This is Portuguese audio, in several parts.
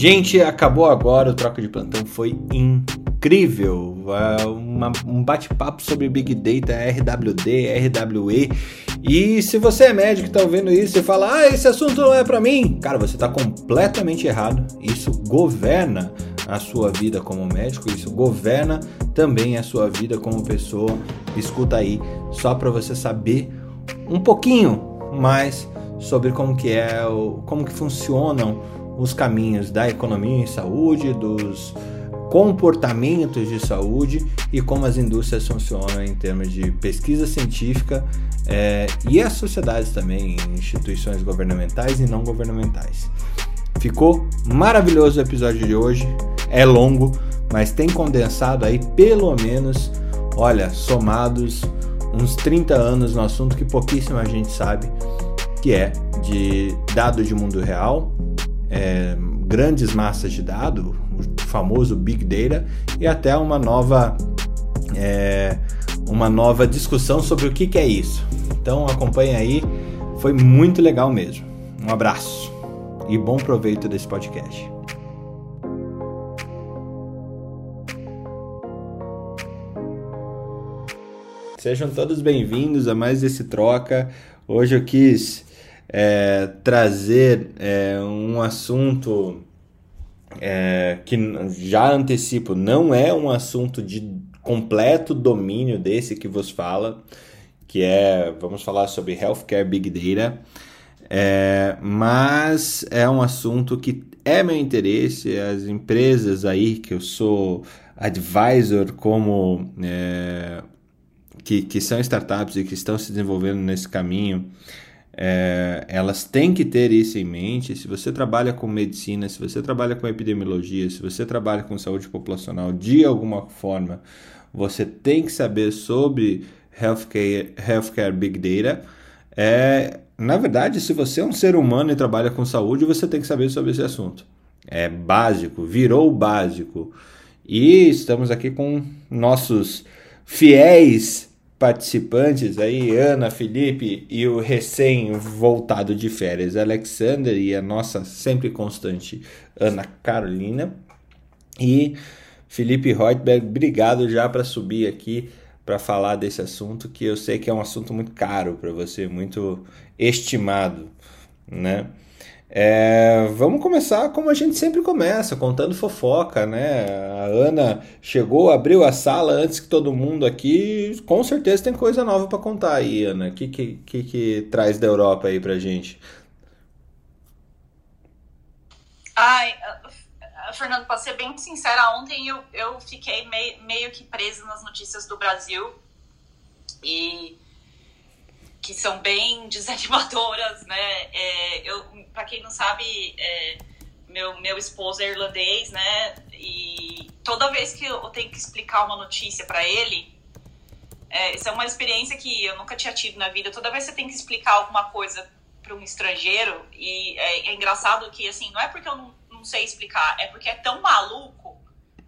Gente, acabou agora o Troca de Plantão, foi incrível. Uma, um bate-papo sobre Big Data, RWD, RWE. E se você é médico e está ouvindo isso e fala, ah, esse assunto não é para mim, cara, você está completamente errado. Isso governa a sua vida como médico, isso governa também a sua vida como pessoa. Escuta aí, só para você saber um pouquinho mais sobre como que é, como que funcionam os caminhos da economia em saúde, dos comportamentos de saúde e como as indústrias funcionam em termos de pesquisa científica é, e as sociedades também, instituições governamentais e não governamentais. Ficou maravilhoso o episódio de hoje, é longo, mas tem condensado aí pelo menos, olha, somados uns 30 anos no assunto que pouquíssima gente sabe, que é de dados de mundo real, é, grandes massas de dados, o famoso Big Data, e até uma nova, é, uma nova discussão sobre o que, que é isso. Então acompanhe aí, foi muito legal mesmo. Um abraço e bom proveito desse podcast. Sejam todos bem-vindos a mais esse troca. Hoje eu quis é, trazer é, um assunto é, que já antecipo, não é um assunto de completo domínio desse que vos fala, que é, vamos falar sobre Healthcare Big Data, é, mas é um assunto que é meu interesse, as empresas aí que eu sou advisor como é, que, que são startups e que estão se desenvolvendo nesse caminho, é, elas têm que ter isso em mente. Se você trabalha com medicina, se você trabalha com epidemiologia, se você trabalha com saúde populacional de alguma forma, você tem que saber sobre healthcare, healthcare big data. É, na verdade, se você é um ser humano e trabalha com saúde, você tem que saber sobre esse assunto. É básico, virou básico. E estamos aqui com nossos fiéis participantes aí, Ana, Felipe e o recém-voltado de férias, Alexander e a nossa sempre constante Ana Carolina. E Felipe Reutberg, obrigado já para subir aqui para falar desse assunto que eu sei que é um assunto muito caro para você, muito estimado, né? É, vamos começar como a gente sempre começa, contando fofoca, né? A Ana chegou, abriu a sala antes que todo mundo aqui, com certeza tem coisa nova para contar aí, Ana. O que, que, que, que traz da Europa aí pra gente? Ai, Fernando, para ser bem sincera, ontem eu, eu fiquei meio, meio que presa nas notícias do Brasil e que são bem desanimadoras, né? É, eu, para quem não sabe, é, meu, meu esposo é irlandês, né? E toda vez que eu tenho que explicar uma notícia para ele, é, isso é uma experiência que eu nunca tinha tido na vida. Toda vez que você tem que explicar alguma coisa para um estrangeiro, e é, é, engraçado que, assim, não é porque eu não, não sei explicar, é porque é tão maluco,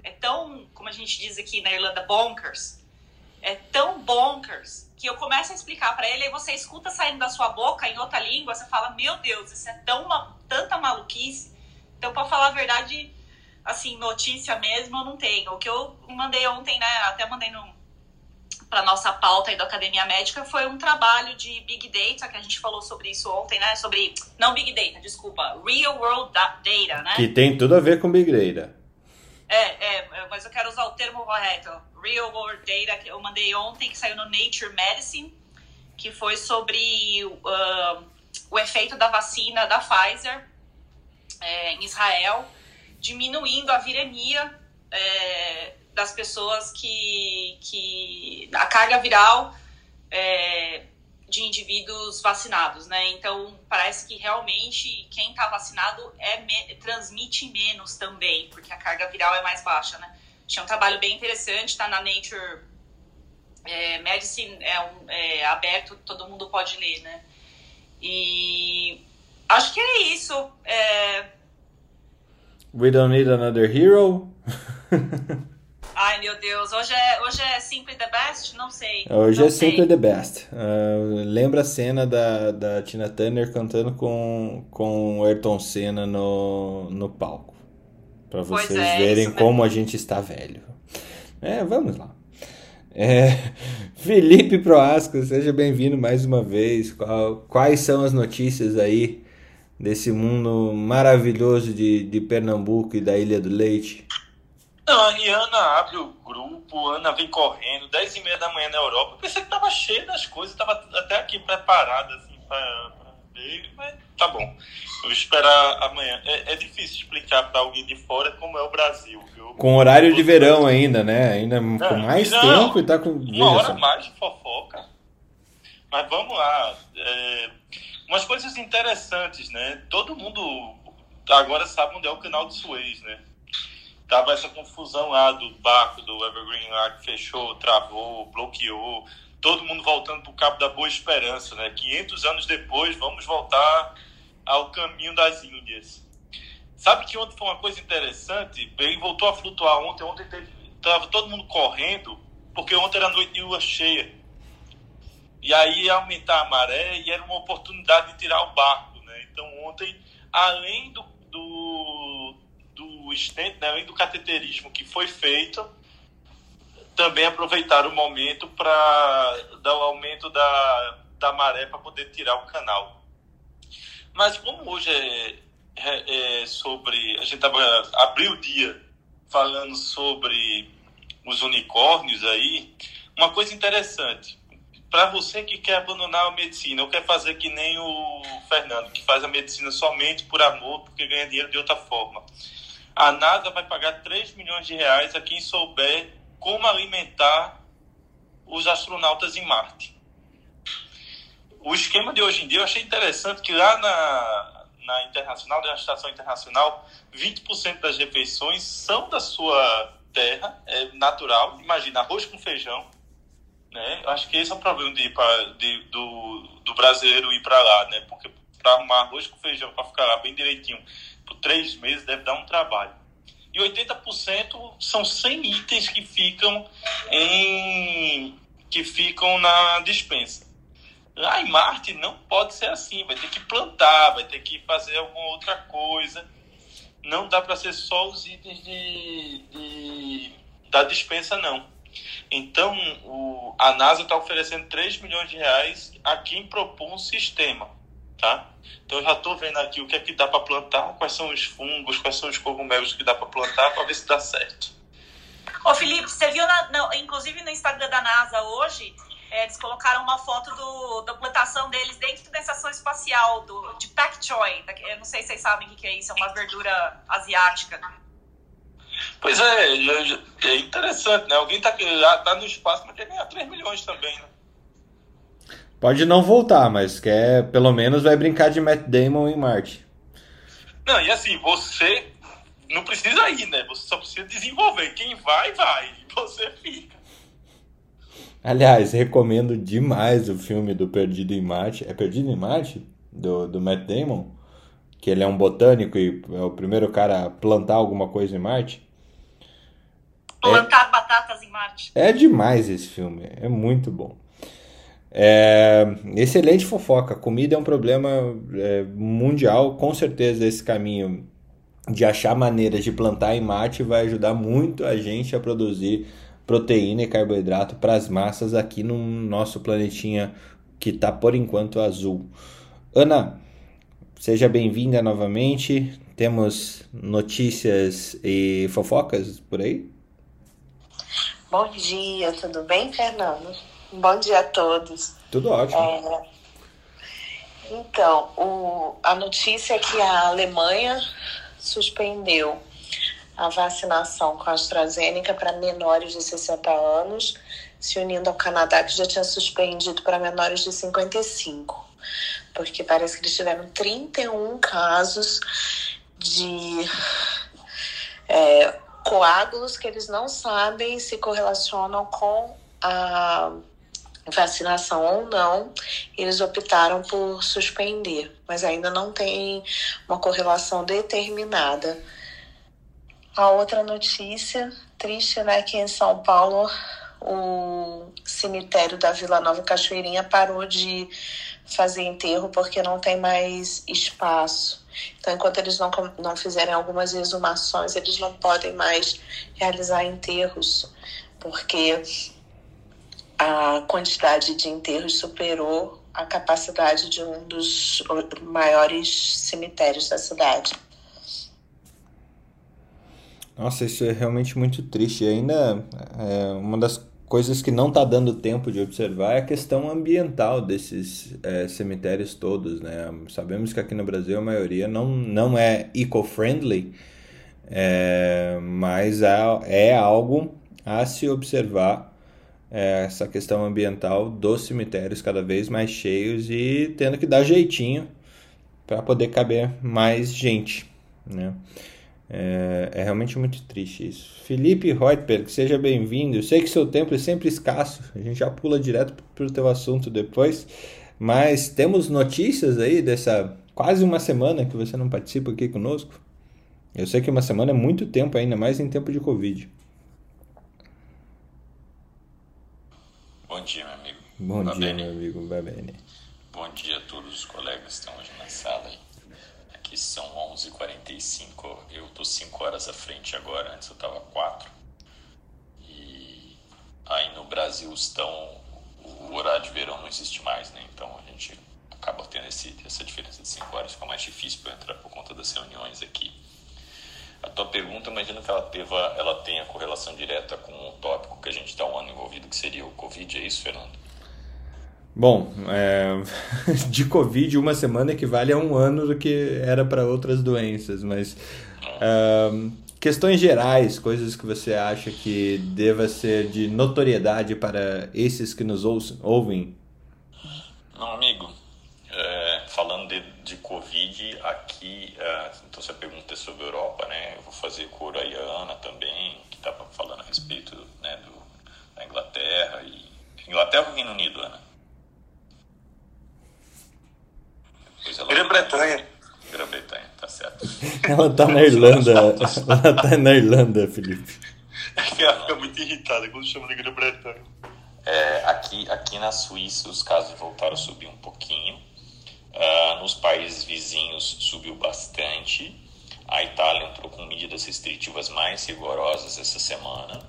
é tão, como a gente diz aqui na Irlanda, bonkers, é tão bonkers que eu começo a explicar para ele e você escuta saindo da sua boca em outra língua, você fala, meu Deus, isso é tão tanta maluquice. Então, para falar a verdade, assim, notícia mesmo eu não tenho. O que eu mandei ontem, né, até mandei para nossa pauta aí da Academia Médica foi um trabalho de Big Data, que a gente falou sobre isso ontem, né? Sobre. Não Big Data, desculpa. Real World Data, né? Que tem tudo a ver com Big Data. É, é, mas eu quero usar o termo correto. Real World Data, que eu mandei ontem, que saiu no Nature Medicine, que foi sobre uh, o efeito da vacina da Pfizer é, em Israel, diminuindo a viremia é, das pessoas que, que. a carga viral é, de indivíduos vacinados, né? Então, parece que realmente quem está vacinado é, transmite menos também, porque a carga viral é mais baixa, né? Tinha um trabalho bem interessante, está na Nature é, Medicine, é, um, é aberto, todo mundo pode ler, né? E acho que é isso. É... We don't need another hero. Ai, meu Deus, hoje é, hoje é Simply the Best? Não sei. Hoje não é sei. Simply the Best. Uh, lembra a cena da, da Tina Turner cantando com, com o Ayrton Senna no, no palco. para vocês é, verem como a gente está velho. É, vamos lá. É, Felipe Proasco, seja bem-vindo mais uma vez. Quais são as notícias aí desse mundo maravilhoso de, de Pernambuco e da Ilha do Leite? Não, a Rihanna abre o grupo, Ana vem correndo, 10 e meia da manhã na Europa. Eu pensei que tava cheio das coisas, tava até aqui preparada assim, pra, pra ver, mas tá bom. Eu vou esperar amanhã. É, é difícil explicar para alguém de fora como é o Brasil. Viu? Com horário de verão ainda, né? Ainda não, com mais não, tempo e tá com. Uma hora mais de fofoca. Mas vamos lá. É, umas coisas interessantes, né? Todo mundo agora sabe onde é o canal de Suez, né? Tava essa confusão lá do barco do Evergreen lá que fechou, travou, bloqueou. Todo mundo voltando para o Cabo da Boa Esperança, né? 500 anos depois, vamos voltar ao caminho das Índias. Sabe que ontem foi uma coisa interessante? Bem, voltou a flutuar ontem. Ontem estava todo mundo correndo, porque ontem era noite de lua cheia. E aí ia aumentar a maré e era uma oportunidade de tirar o barco, né? Então ontem, além do, stent, né, do cateterismo que foi feito, também aproveitaram o momento para dar o aumento da, da maré para poder tirar o canal. Mas como hoje é, é, é sobre. A gente tava, abriu o dia falando sobre os unicórnios aí, uma coisa interessante para você que quer abandonar a medicina, ou quer fazer que nem o Fernando, que faz a medicina somente por amor, porque ganha dinheiro de outra forma. A NASA vai pagar 3 milhões de reais a quem souber como alimentar os astronautas em Marte. O esquema de hoje em dia eu achei interessante que lá na, na Internacional, na Estação Internacional, 20% das refeições são da sua terra, é natural. Imagina, arroz com feijão né? Eu acho que esse é o problema de, de do, do brasileiro ir para lá, né? Porque para arrumar arroz com feijão para ficar bem direitinho por três meses deve dar um trabalho. E 80% são 100 itens que ficam em que ficam na dispensa. Lá em Marte não pode ser assim, vai ter que plantar, vai ter que fazer alguma outra coisa. Não dá para ser só os itens de, de da dispensa não. Então, o, a NASA está oferecendo 3 milhões de reais a quem propõe um sistema, tá? Então, eu já estou vendo aqui o que é que dá para plantar, quais são os fungos, quais são os cogumelos que dá para plantar, para ver se dá certo. Ô, Felipe, você viu, na, na, inclusive no Instagram da NASA hoje, é, eles colocaram uma foto do, da plantação deles dentro da estação espacial do, de Pak Choi. Eu não sei se vocês sabem o que é isso, é uma verdura asiática. Pois é, é interessante, né? Alguém tá, tá no espaço, mas quer ganhar 3 milhões também, né? Pode não voltar, mas quer, pelo menos vai brincar de Matt Damon em Marte. Não, e assim, você não precisa ir, né? Você só precisa desenvolver. Quem vai, vai. E você fica. Aliás, recomendo demais o filme do Perdido em Marte. É Perdido em Marte? Do, do Matt Damon? Que ele é um botânico e é o primeiro cara a plantar alguma coisa em Marte. Plantar é, batatas em Marte. É demais esse filme, é muito bom. É, excelente fofoca. Comida é um problema é, mundial, com certeza esse caminho de achar maneiras de plantar em Marte vai ajudar muito a gente a produzir proteína e carboidrato para as massas aqui no nosso planetinha que está por enquanto azul. Ana, seja bem-vinda novamente. Temos notícias e fofocas por aí? Bom dia, tudo bem, Fernando? Bom dia a todos. Tudo ótimo. É, então, o, a notícia é que a Alemanha suspendeu a vacinação com a AstraZeneca para menores de 60 anos, se unindo ao Canadá, que já tinha suspendido para menores de 55. Porque parece que eles tiveram 31 casos de é, coágulos que eles não sabem se correlacionam com a vacinação ou não, eles optaram por suspender, mas ainda não tem uma correlação determinada. A outra notícia triste, né, que em São Paulo o cemitério da Vila Nova Cachoeirinha parou de fazer enterro porque não tem mais espaço. Então, enquanto eles não, não fizerem algumas exumações, eles não podem mais realizar enterros, porque a quantidade de enterros superou a capacidade de um dos maiores cemitérios da cidade. Nossa, isso é realmente muito triste. E ainda é, uma das coisas que não está dando tempo de observar é a questão ambiental desses é, cemitérios todos, né? Sabemos que aqui no Brasil a maioria não, não é eco-friendly, é, mas é, é algo a se observar essa questão ambiental dos cemitérios cada vez mais cheios e tendo que dar jeitinho para poder caber mais gente, né? É, é, realmente muito triste isso. Felipe Reutberg, seja bem-vindo. Eu sei que seu tempo é sempre escasso, a gente já pula direto para o teu assunto depois, mas temos notícias aí dessa quase uma semana que você não participa aqui conosco. Eu sei que uma semana é muito tempo ainda, mais em tempo de Covid. Bom dia, meu amigo. Bom dia, bem? meu amigo. Bem. Bom dia a todos os colegas que estão hoje na sala. Aí que são 11h45. Eu tô 5 horas à frente agora, antes eu tava 4. E aí no Brasil estão. O horário de verão não existe mais, né? Então a gente acaba tendo esse, essa diferença de 5 horas, fica mais difícil para entrar por conta das reuniões aqui. A tua pergunta, imagino que ela, ela tenha correlação direta com o tópico que a gente está um ano envolvido, que seria o Covid, é isso, Fernando? Bom, é, de Covid, uma semana equivale a um ano do que era para outras doenças, mas é, questões gerais, coisas que você acha que deva ser de notoriedade para esses que nos ouvem? Não, amigo, é, falando de, de Covid, aqui, é, você pergunta sobre a Europa, né? Eu vou fazer com a Iana também, que estava falando a respeito né, do, da Inglaterra e Inglaterra ou Reino Unido, Ana? Grã-Bretanha. Grã-Bretanha, tá certo. Ela tá na Irlanda. Ela tá na Irlanda, Felipe. Ela fica muito irritada quando chama de Grã-Bretanha. É, aqui, aqui na Suíça os casos voltaram a subir um pouquinho. Uh, nos países vizinhos subiu bastante. A Itália entrou com medidas restritivas mais rigorosas essa semana.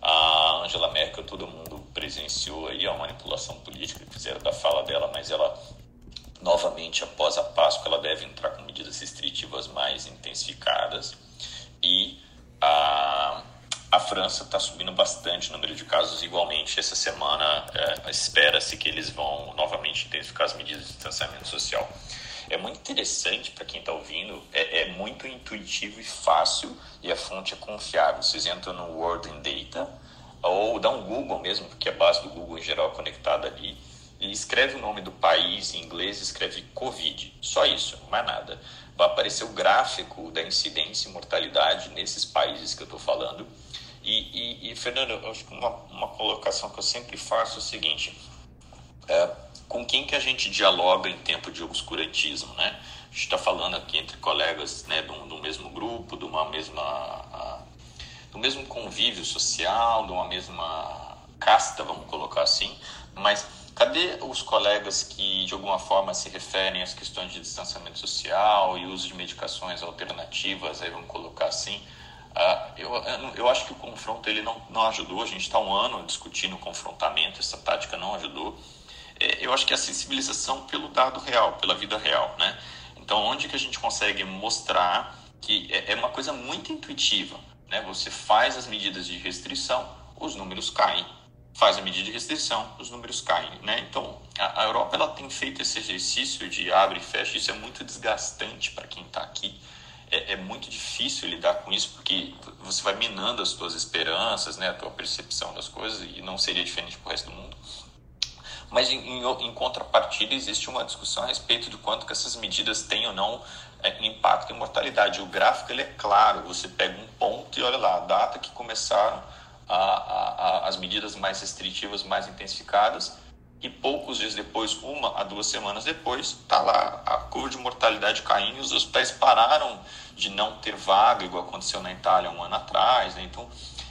A Angela Merkel, todo mundo presenciou aí a manipulação política que fizeram da fala dela, mas ela novamente após a Páscoa, ela deve entrar com medidas restritivas mais intensificadas e a, a França está subindo bastante o número de casos igualmente. Essa semana é, espera-se que eles vão novamente intensificar as medidas de distanciamento social. É muito interessante para quem está ouvindo, é, é, muito intuitivo e fácil e a fonte é confiável. Vocês entram no World in Data ou dá um Google mesmo, porque a base do Google em geral é conectada ali e escreve o nome do país em inglês, escreve Covid. Só isso, mais nada. Vai aparecer o gráfico da incidência e mortalidade nesses países que eu estou falando. E, e, e, Fernando, eu acho que uma, uma colocação que eu sempre faço é o seguinte: é, com quem que a gente dialoga em tempo de obscurantismo, né? A gente está falando aqui entre colegas né, do, do mesmo grupo, de uma mesma, a, do mesmo convívio social, de uma mesma casta, vamos colocar assim, mas Cadê os colegas que, de alguma forma, se referem às questões de distanciamento social e uso de medicações alternativas, aí vamos colocar assim? Uh, eu, eu acho que o confronto ele não, não ajudou, a gente está um ano discutindo confrontamento, essa tática não ajudou. É, eu acho que a sensibilização pelo dado real, pela vida real, né? Então, onde que a gente consegue mostrar que é, é uma coisa muito intuitiva, né? Você faz as medidas de restrição, os números caem faz a medida de restrição, os números caem, né? Então, a, a Europa ela tem feito esse exercício de abre e fecha, isso é muito desgastante para quem está aqui. É, é, muito difícil lidar com isso porque você vai minando as suas esperanças, né, a tua percepção das coisas e não seria diferente para o resto do mundo. Mas em, em, em, contrapartida existe uma discussão a respeito do quanto que essas medidas têm ou não é, impacto em mortalidade. O gráfico ele é claro, você pega um ponto e olha lá a data que começaram a, a, as medidas mais restritivas, mais intensificadas, e poucos dias depois, uma a duas semanas depois, está lá a curva de mortalidade caindo, os hospitais pararam de não ter vaga, igual aconteceu na Itália um ano atrás. Né? Então,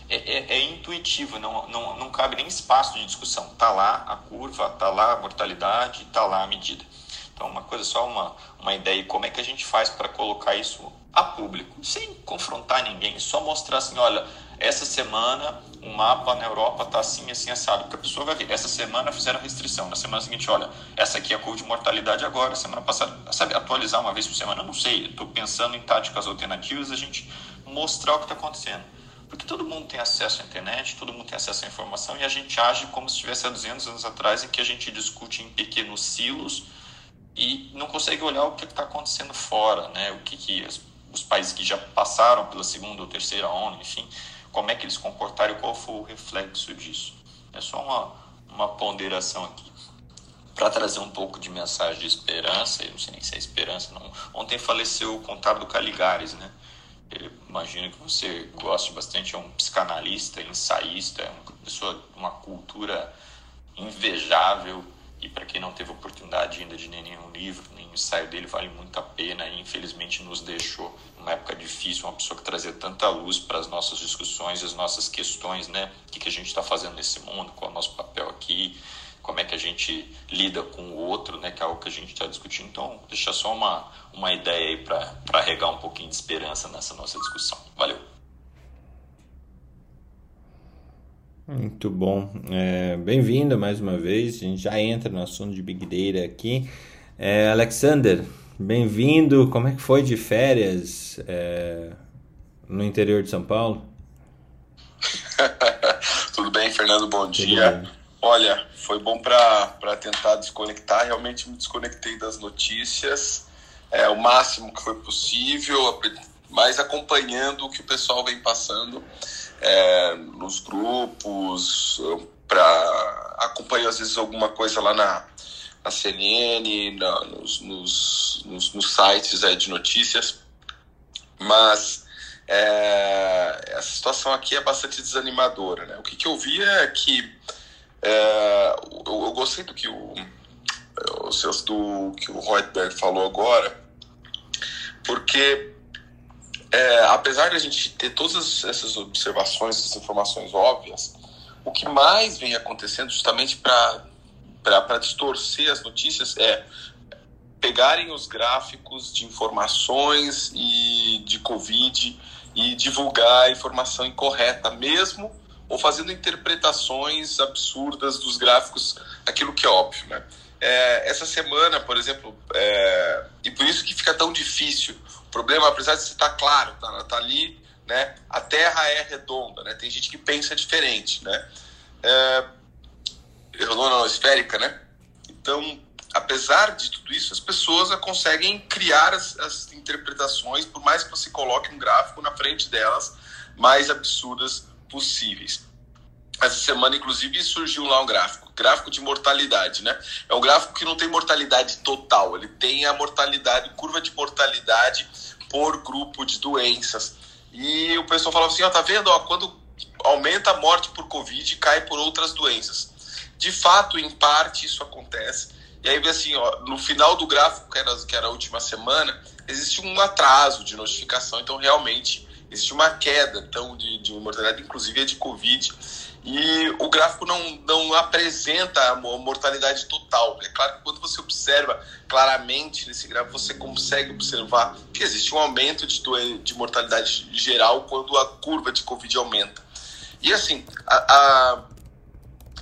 é, é, é, intuitivo, não, não, não cabe nem espaço de discussão. Está lá a curva, está lá a mortalidade, está lá a medida. Então, uma coisa só, uma, uma ideia, como é que a gente faz para colocar isso a público, sem confrontar ninguém, só mostrar assim, olha, essa semana o mapa na Europa está assim, assim, assado, porque a pessoa vai ver, essa semana fizeram restrição, na semana seguinte, olha, essa aqui é a curva de mortalidade agora, semana passada, sabe, atualizar uma vez por semana, eu não sei, estou pensando em táticas alternativas, a gente mostrar o que está acontecendo. Porque todo mundo tem acesso à internet, todo mundo tem acesso à informação e a gente age como se estivesse há 200 anos atrás, em que a gente discute em pequenos silos e não consegue olhar o que está acontecendo fora, né? O que, que os países que já passaram pela segunda ou terceira onda, enfim, como é que eles comportaram e qual foi o reflexo disso. É só uma, uma ponderação aqui. Para trazer um pouco de mensagem de esperança, eu não sei nem se é esperança, não. Ontem faleceu o contábil Caligares, né? Eu imagino que você goste bastante, é um psicanalista, ensaísta, é uma pessoa de uma cultura invejável. E para quem não teve oportunidade ainda de ler nenhum livro, nenhum ensaio dele, vale muito a pena. E infelizmente nos deixou numa época difícil, uma pessoa que trazia tanta luz para as nossas discussões, as nossas questões, né? O que, que a gente está fazendo nesse mundo, qual é o nosso papel aqui, como é que a gente lida com o outro, né, que é algo que a gente está discutindo. Então, deixa só uma, uma ideia aí para regar um pouquinho de esperança nessa nossa discussão. Valeu! Muito bom. É, Bem-vindo mais uma vez. A gente já entra no assunto de Big Data aqui. É, Alexander, bem-vindo. Como é que foi de férias é, no interior de São Paulo? Tudo bem, Fernando? Bom dia. Olha, foi bom para tentar desconectar. Realmente me desconectei das notícias é, o máximo que foi possível, mas acompanhando o que o pessoal vem passando é, nos grupos, para acompanhar às vezes alguma coisa lá na, na CNN, na, nos, nos, nos, nos, sites é, de notícias, mas é, essa situação aqui é bastante desanimadora. Né? O que, que eu vi é que é, eu, eu, gostei do que o, do que o Reutberg falou agora, porque é, apesar de a gente ter todas essas observações, essas informações óbvias, o que mais vem acontecendo justamente para distorcer as notícias é pegarem os gráficos de informações e de Covid e divulgar a informação incorreta mesmo ou fazendo interpretações absurdas dos gráficos, aquilo que é óbvio, né? É, essa semana, por exemplo, é, e por isso que fica tão difícil. Problema, apesar de estar claro, tá, tá ali, né? A Terra é redonda, né? Tem gente que pensa diferente, né? É, redonda não, esférica, né? Então, apesar de tudo isso, as pessoas conseguem criar as, as interpretações, por mais que você coloque um gráfico na frente delas, mais absurdas possíveis. Essa semana, inclusive, surgiu lá um gráfico, gráfico de mortalidade, né? É um gráfico que não tem mortalidade total, ele tem a mortalidade, curva de mortalidade por grupo de doenças. E o pessoal falava assim, ó, tá vendo, ó, quando aumenta a morte por Covid, cai por outras doenças. De fato, em parte, isso acontece. E aí, assim, ó, no final do gráfico, que era, que era a última semana, existe um atraso de notificação, então realmente existe uma queda então, de, de mortalidade, inclusive a de Covid. E o gráfico não, não apresenta a mortalidade total. É claro que quando você observa claramente nesse gráfico, você consegue observar que existe um aumento de, de mortalidade geral quando a curva de Covid aumenta. E assim, a, a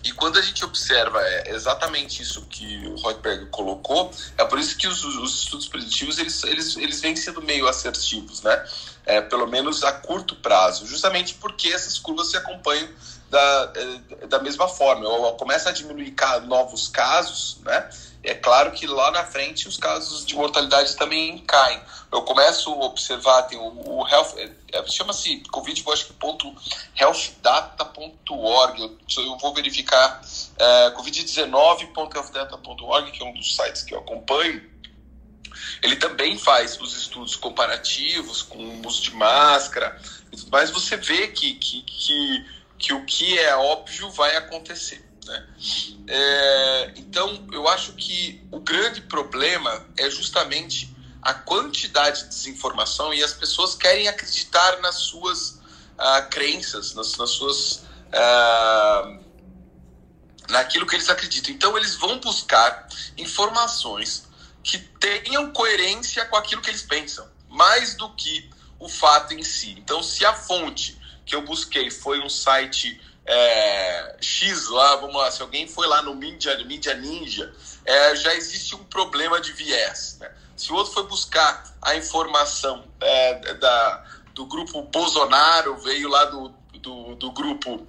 e quando a gente observa é, exatamente isso que o Reutberg colocou, é por isso que os, os estudos preditivos eles, eles, eles vêm sendo meio assertivos, né? É, pelo menos a curto prazo, justamente porque essas curvas se acompanham da, é, da mesma forma. Começa a diminuir novos casos, né? É claro que lá na frente os casos de mortalidade também caem. Eu começo a observar, tem o, o health, é, é chama-se Covid, acho que ponto healthdata.org. Eu, eu, vou verificar é, covid19.healthdata.org, que é um dos sites que eu acompanho. Ele também faz os estudos comparativos com o uso de máscara, mas você vê que, que, que, que o que é óbvio vai acontecer. Né? É, então, eu acho que o grande problema é justamente a quantidade de desinformação e as pessoas querem acreditar nas suas, uh, crenças, nas, nas suas. Uh, naquilo que eles acreditam. Então, eles vão buscar informações que tenham coerência com aquilo que eles pensam, mais do que o fato em si. Então, se a fonte que eu busquei foi um site é, X lá, vamos lá, se alguém foi lá no Media, Media Ninja, é, já existe um problema de viés. Né? Se o outro foi buscar a informação é, da, do grupo Bolsonaro, veio lá do, do, do grupo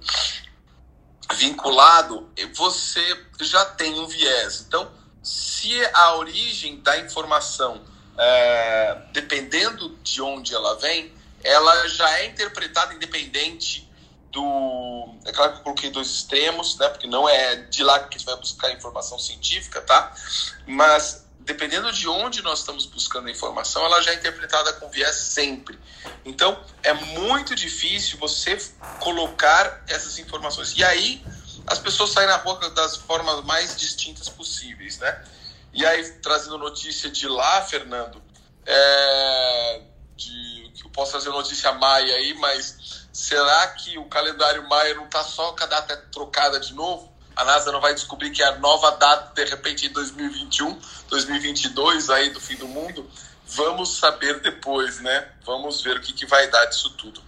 vinculado, você já tem um viés. Então, se a origem da informação, é, dependendo de onde ela vem, ela já é interpretada independente do. É claro que eu coloquei dois extremos, né? Porque não é de lá que a gente vai buscar informação científica, tá? Mas dependendo de onde nós estamos buscando a informação, ela já é interpretada com viés sempre. Então, é muito difícil você colocar essas informações. E aí, as pessoas saem na rua das formas mais distintas possíveis, né? E aí, trazendo notícia de lá, Fernando, é, de, que eu posso trazer notícia maia aí, mas será que o calendário maia não está só com a data trocada de novo? A NASA não vai descobrir que é a nova data, de repente, em 2021, 2022, aí do fim do mundo? Vamos saber depois, né? Vamos ver o que, que vai dar disso tudo.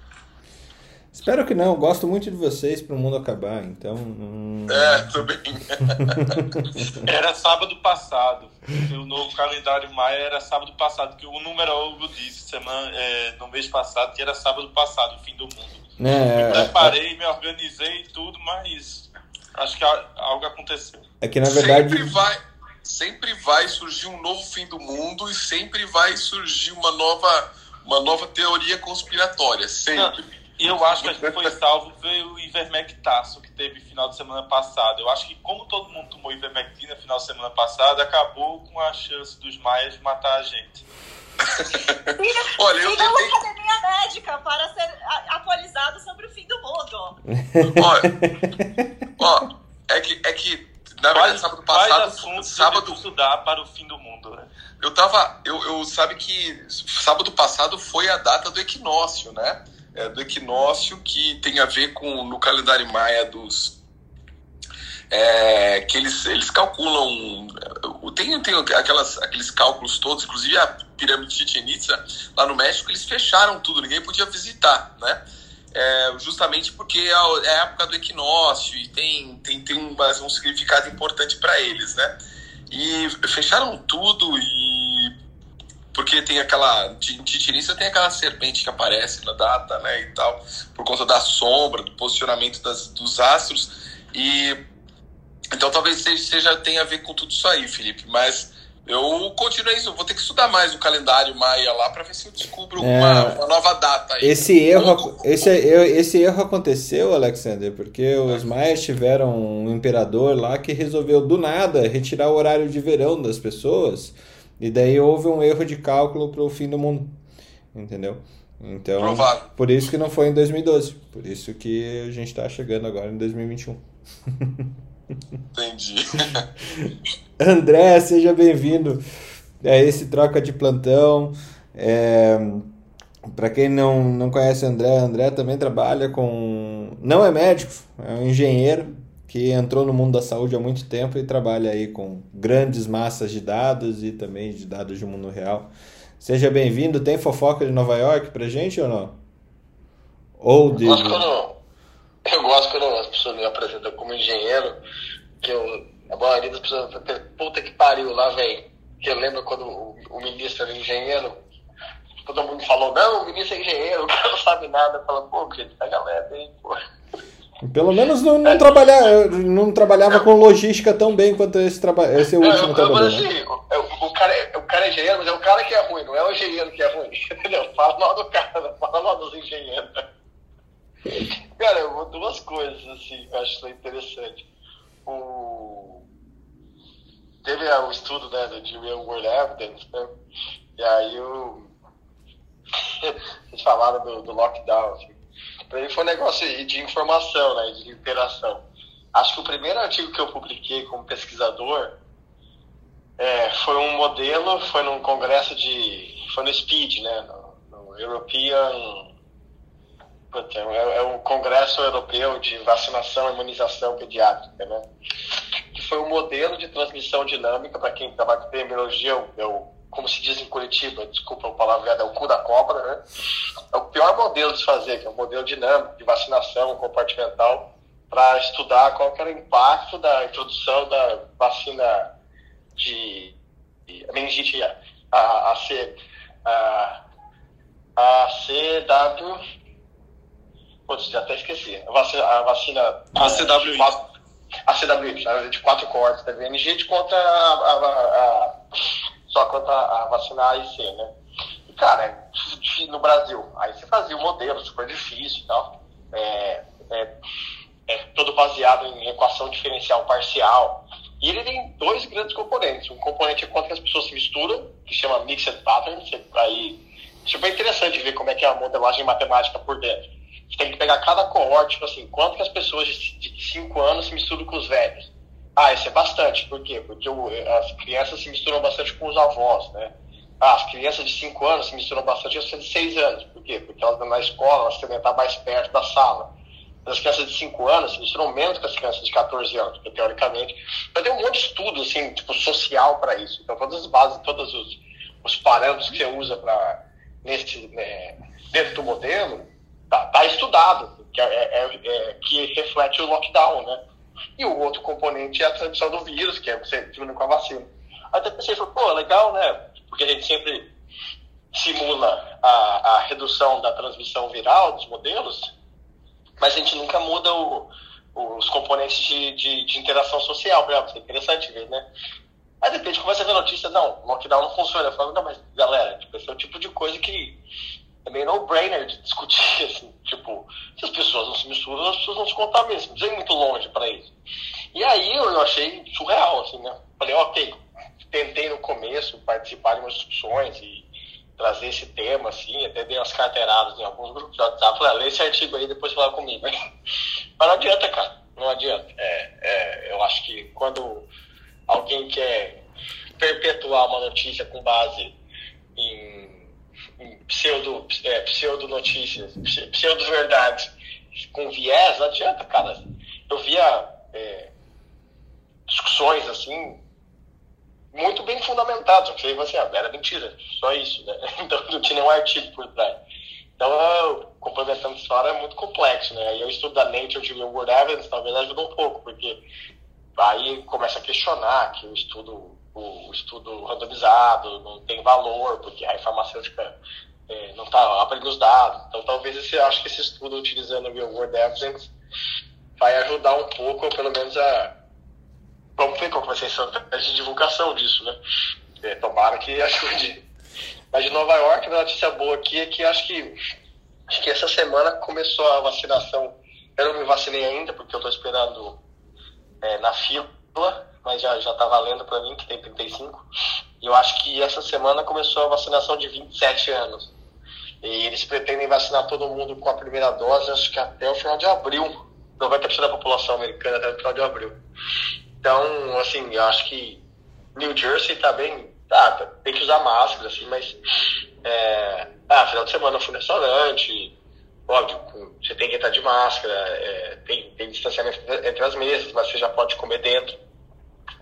Espero que não, gosto muito de vocês para o mundo acabar, então. Hum... É, também. era sábado passado. O novo calendário maia era sábado passado, que o numerólogo disse semana, é, no mês passado que era sábado passado, o fim do mundo. É, me preparei, é, me organizei e tudo, mas acho que algo aconteceu. É que na verdade. Sempre vai, sempre vai surgir um novo fim do mundo e sempre vai surgir uma nova, uma nova teoria conspiratória. Sempre. Não. E eu acho que a gente foi salvo veio o Ivermectaço que teve final de semana passada. Eu acho que como todo mundo tomou Ivermectina final de semana passada, acabou com a chance dos maias de matar a gente. Olha, eu tentei... uma academia médica para ser atualizado sobre o fim do mundo. Olha, ó, é que, é que na verdade, sábado passado. Sábado estudar para o fim do mundo, né? Eu tava. Eu, eu sabe que sábado passado foi a data do equinócio, né? É, do equinócio que tem a ver com no calendário maia dos é, que eles, eles calculam tem, tem aquelas, aqueles cálculos todos inclusive a pirâmide de Chichen Itza lá no México eles fecharam tudo ninguém podia visitar né? É, justamente porque é a época do equinócio e tem, tem, tem um, um significado importante para eles né? E fecharam tudo e porque tem aquela. Titiriça tem aquela serpente que aparece na data, né? E tal, por conta da sombra, do posicionamento das, dos astros. E. Então talvez seja, seja tenha a ver com tudo isso aí, Felipe. Mas eu continuo isso, vou ter que estudar mais o calendário maia lá para ver se eu descubro é, uma, uma, nova data. Aí. Esse erro, esse, esse erro aconteceu, Alexander, porque os maias tiveram um imperador lá que resolveu do nada retirar o horário de verão das pessoas e daí houve um erro de cálculo para o fim do mundo. Entendeu? Então, Provável. por isso que não foi em 2012. Por isso que a gente está chegando agora em 2021. Entendi. André, seja bem-vindo a esse troca de plantão. É, Para quem não, não conhece André, André também trabalha com. Não é médico, é um engenheiro que entrou no mundo da saúde há muito tempo e trabalha aí com grandes massas de dados e também de dados do mundo real. Seja bem-vindo. Tem fofoca de Nova York pra gente ou não? Ou de... Eu gosto quando, eu gosto quando as pessoas me apresentam como engenheiro, que eu, a maioria das pessoas puta que pariu lá, velho. Que eu lembro quando o, o ministro era engenheiro, todo mundo falou, não, o ministro é engenheiro, o cara não sabe nada. Fala, pô, gente, pega leve, hein, pô. Pelo menos não, não, trabalhar, não trabalhava com logística tão bem quanto esse, traba esse é último trabalhador. Assim, o, o, cara, é, o cara é engenheiro, mas é o cara que é ruim, não é o engenheiro que é ruim. Entendeu? Fala mal do cara, fala mal dos engenheiros. Cara, eu duas coisas assim que eu acho interessante. O... Teve o estudo né, do Real World Evidence, né? E aí o... Vocês falaram do, do lockdown, assim. Para mim foi um negócio de informação, né, de interação. Acho que o primeiro artigo que eu publiquei como pesquisador é, foi um modelo, foi num congresso de. foi no SPEED, né, no, no European é, é, o Congresso Europeu de Vacinação e Imunização Pediátrica, né? Que foi um modelo de transmissão dinâmica, para quem trabalha com epidemiologia, é o, como se diz em Curitiba, desculpa a palavra, é o cu da cobra, né? É o pior modelo de se fazer, que é o um modelo dinâmico de vacinação compartimental, para estudar qual era o impacto da introdução da vacina de, de meningite a, a, a, C, a, a CW Putz, já até esqueci. A vacina. A, vacina, a CWI. A CWI, de quatro cortes da meningite contra a, a, a, só contra a A e C, né? E, cara, no Brasil, aí você fazia o um modelo super difícil e tal. É, é, é todo baseado em equação diferencial parcial. E ele tem dois grandes componentes. Um componente é quanto as pessoas se misturam, que chama Mixed Patterns. Aí, super interessante ver como é que é a modelagem matemática por dentro. Você tem que pegar cada coorte, tipo assim, quanto que as pessoas de 5 anos se misturam com os velhos. Ah, isso é bastante. Por quê? Porque o, as crianças se misturam bastante com os avós, né? Ah, as crianças de 5 anos se misturam bastante com as de 6 anos. Por quê? Porque elas na escola, elas querem estar mais perto da sala. As crianças de 5 anos se misturam menos com as crianças de 14 anos, porque teoricamente. Mas tem um monte de estudo, assim, tipo, social para isso. Então, todas as bases, todos os, os parâmetros que você usa para nesse, né, dentro do modelo, tá, tá estudado, que, é, é, é, que reflete o lockdown, né? E o outro componente é a transmissão do vírus, que é você diminuir com a vacina. Até pensei, pô, legal, né? Porque a gente sempre simula a, a redução da transmissão viral dos modelos, mas a gente nunca muda o, os componentes de, de, de interação social. Por exemplo, é interessante ver, né? Aí de repente começa a ver notícia, não, lockdown não funciona. Eu falo, não, mas galera, tipo, esse é o tipo de coisa que é meio no-brainer de discutir, assim, tipo, se as pessoas não se misturam, as pessoas não se contaminam, não muito longe para isso. E aí eu achei surreal, assim, né? Falei, ok, tentei no começo participar de umas discussões e trazer esse tema, assim, até dei umas carteiradas em alguns grupos de WhatsApp, falei, ah, lê esse artigo aí depois fala comigo. Mas não adianta, cara, não adianta. É, é, eu acho que quando alguém quer perpetuar uma notícia com base em pseudo, é, pseudo notícias, pseudo verdades com viés, não adianta, cara. Eu via é, discussões assim muito bem fundamentadas. Eu falei assim, ah, era mentira, só isso, né? Então não tinha nenhum artigo por trás. Então, eu, complementando a história, é muito complexo, né? E eu estudo da Nature de World Evidence, talvez ajude um pouco, porque aí começa a questionar que o estudo o estudo randomizado não tem valor, porque a farmacêutica é, não está abrindo os dados. Então, talvez esse, acho que esse estudo utilizando o Real World Evidence vai ajudar um pouco, ou pelo menos a. Vamos ver qual vai ser a estratégia de divulgação disso, né? É, tomara que ajude. Mas de Nova York, a notícia boa aqui é que acho que acho que essa semana começou a vacinação. Eu não me vacinei ainda, porque eu estou esperando é, na fila mas já, já tá valendo para mim, que tem 35. E eu acho que essa semana começou a vacinação de 27 anos. E eles pretendem vacinar todo mundo com a primeira dose, acho que até o final de abril. 90% da população americana até o final de abril. Então, assim, eu acho que New Jersey tá bem. Tá, tem que usar máscara, assim, mas. É, ah, final de semana eu fui no restaurante, óbvio, você tem que entrar de máscara, é, tem, tem distanciamento entre as mesas, mas você já pode comer dentro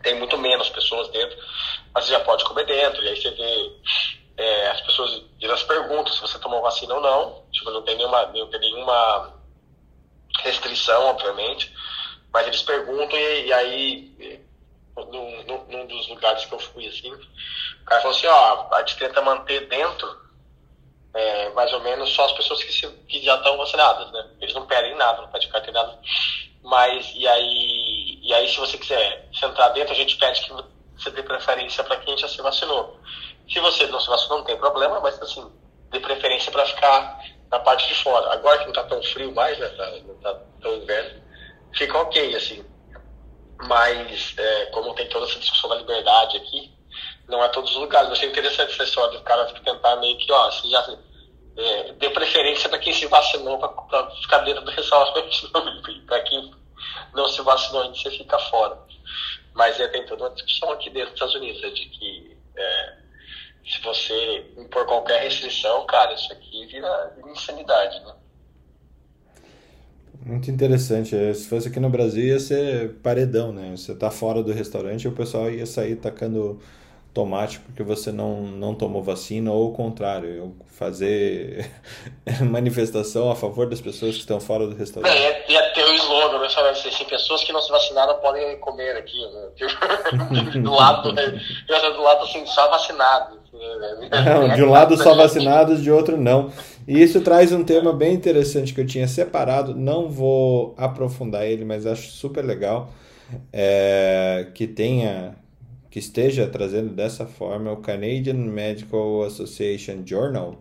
tem muito menos pessoas dentro, mas você já pode comer dentro. E aí você vê é, as pessoas elas perguntam se você tomou vacina ou não. Tipo, não tem nenhuma, não tem nenhuma restrição, obviamente, mas eles perguntam e, e aí num, num, num, dos lugares que eu fui assim, o cara falou assim, ó, a gente tenta manter dentro é, mais ou menos só as pessoas que, se, que já estão vacinadas, né? Eles não pedem nada, não pedem carteira nada. Mas, e aí, e aí se você quiser entrar dentro, a gente pede que você dê preferência para quem já se vacinou. Se você não se vacinou, não tem problema, mas assim, dê preferência para ficar na parte de fora. Agora que não está tão frio mais, né? Tá, não está tão inverno, fica ok, assim. Mas, é, como tem toda essa discussão da liberdade aqui, não é todos os lugares. Eu achei interessante essa história do cara tentar meio que, ó, se já é, dê preferência para quem se vacinou para ficar dentro do restaurante, para quem não se vacinou ainda, você fica fora. Mas é, tem toda uma discussão aqui dentro dos Estados Unidos, de que é, se você impor qualquer restrição, cara, isso aqui vira, vira insanidade, né? Muito interessante. É, se fosse aqui no Brasil ia ser paredão, né? Você tá fora do restaurante e o pessoal ia sair tacando tomate porque você não, não tomou vacina ou o contrário, fazer manifestação a favor das pessoas que estão fora do restaurante. É, ia ter o slogan no restaurante assim, pessoas que não se vacinaram podem comer aqui, né? do lado, né? do lado assim, só vacinados. Né? Não, de um lado só vacinados, de outro não. E isso traz um tema bem interessante que eu tinha separado, não vou aprofundar ele, mas acho super legal é, que tenha que esteja trazendo dessa forma, o Canadian Medical Association Journal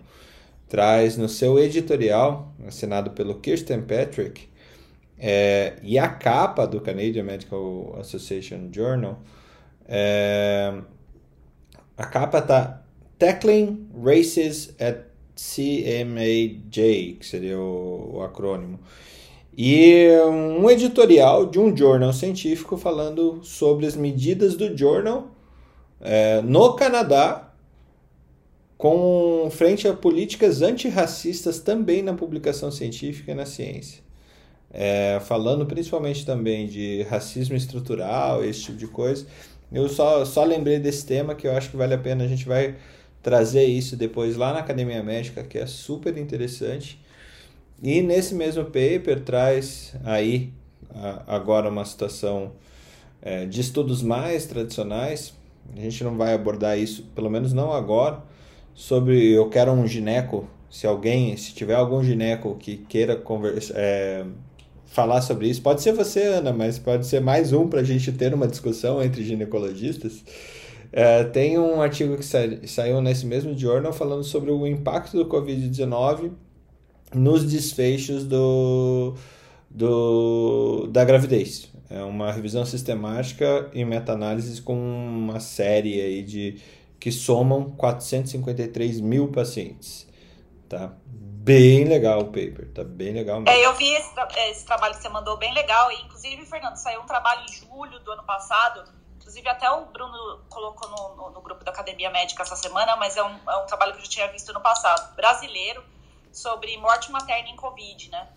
traz no seu editorial, assinado pelo Kirsten Patrick, é, e a capa do Canadian Medical Association Journal, é, a capa tá Tackling Races at CMAJ, que seria o, o acrônimo. E um editorial de um jornal científico falando sobre as medidas do jornal é, no Canadá, com frente a políticas antirracistas também na publicação científica e na ciência. É, falando principalmente também de racismo estrutural, esse tipo de coisa. Eu só, só lembrei desse tema que eu acho que vale a pena, a gente vai trazer isso depois lá na Academia Médica, que é super interessante. E nesse mesmo paper traz aí agora uma situação é, de estudos mais tradicionais. A gente não vai abordar isso, pelo menos não agora, sobre eu quero um gineco. Se alguém, se tiver algum gineco que queira conversa, é, falar sobre isso, pode ser você, Ana, mas pode ser mais um para a gente ter uma discussão entre ginecologistas. É, tem um artigo que sa saiu nesse mesmo jornal falando sobre o impacto do Covid-19 nos desfechos do, do, da gravidez. É uma revisão sistemática e meta-análise com uma série aí de que somam 453 mil pacientes. Tá bem legal o paper, tá bem legal mesmo. É, eu vi esse, esse trabalho que você mandou bem legal. E, inclusive, Fernando, saiu um trabalho em julho do ano passado. Inclusive, até o Bruno colocou no, no, no grupo da Academia Médica essa semana, mas é um, é um trabalho que eu já tinha visto no passado. Brasileiro, sobre morte materna em Covid, né?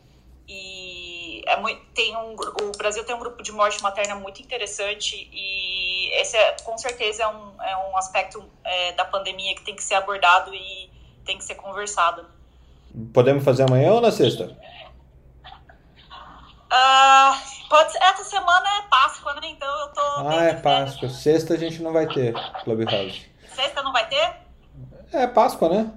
E é muito, tem um, o Brasil tem um grupo de morte materna muito interessante e esse é, com certeza é um, é um aspecto é, da pandemia que tem que ser abordado e tem que ser conversado. Podemos fazer amanhã ou na sexta? Uh, pode ser, essa semana é Páscoa, né? Então eu tô. Ah, é Páscoa. Sexta a gente não vai ter Clubhouse. Sexta não vai ter? É Páscoa, né?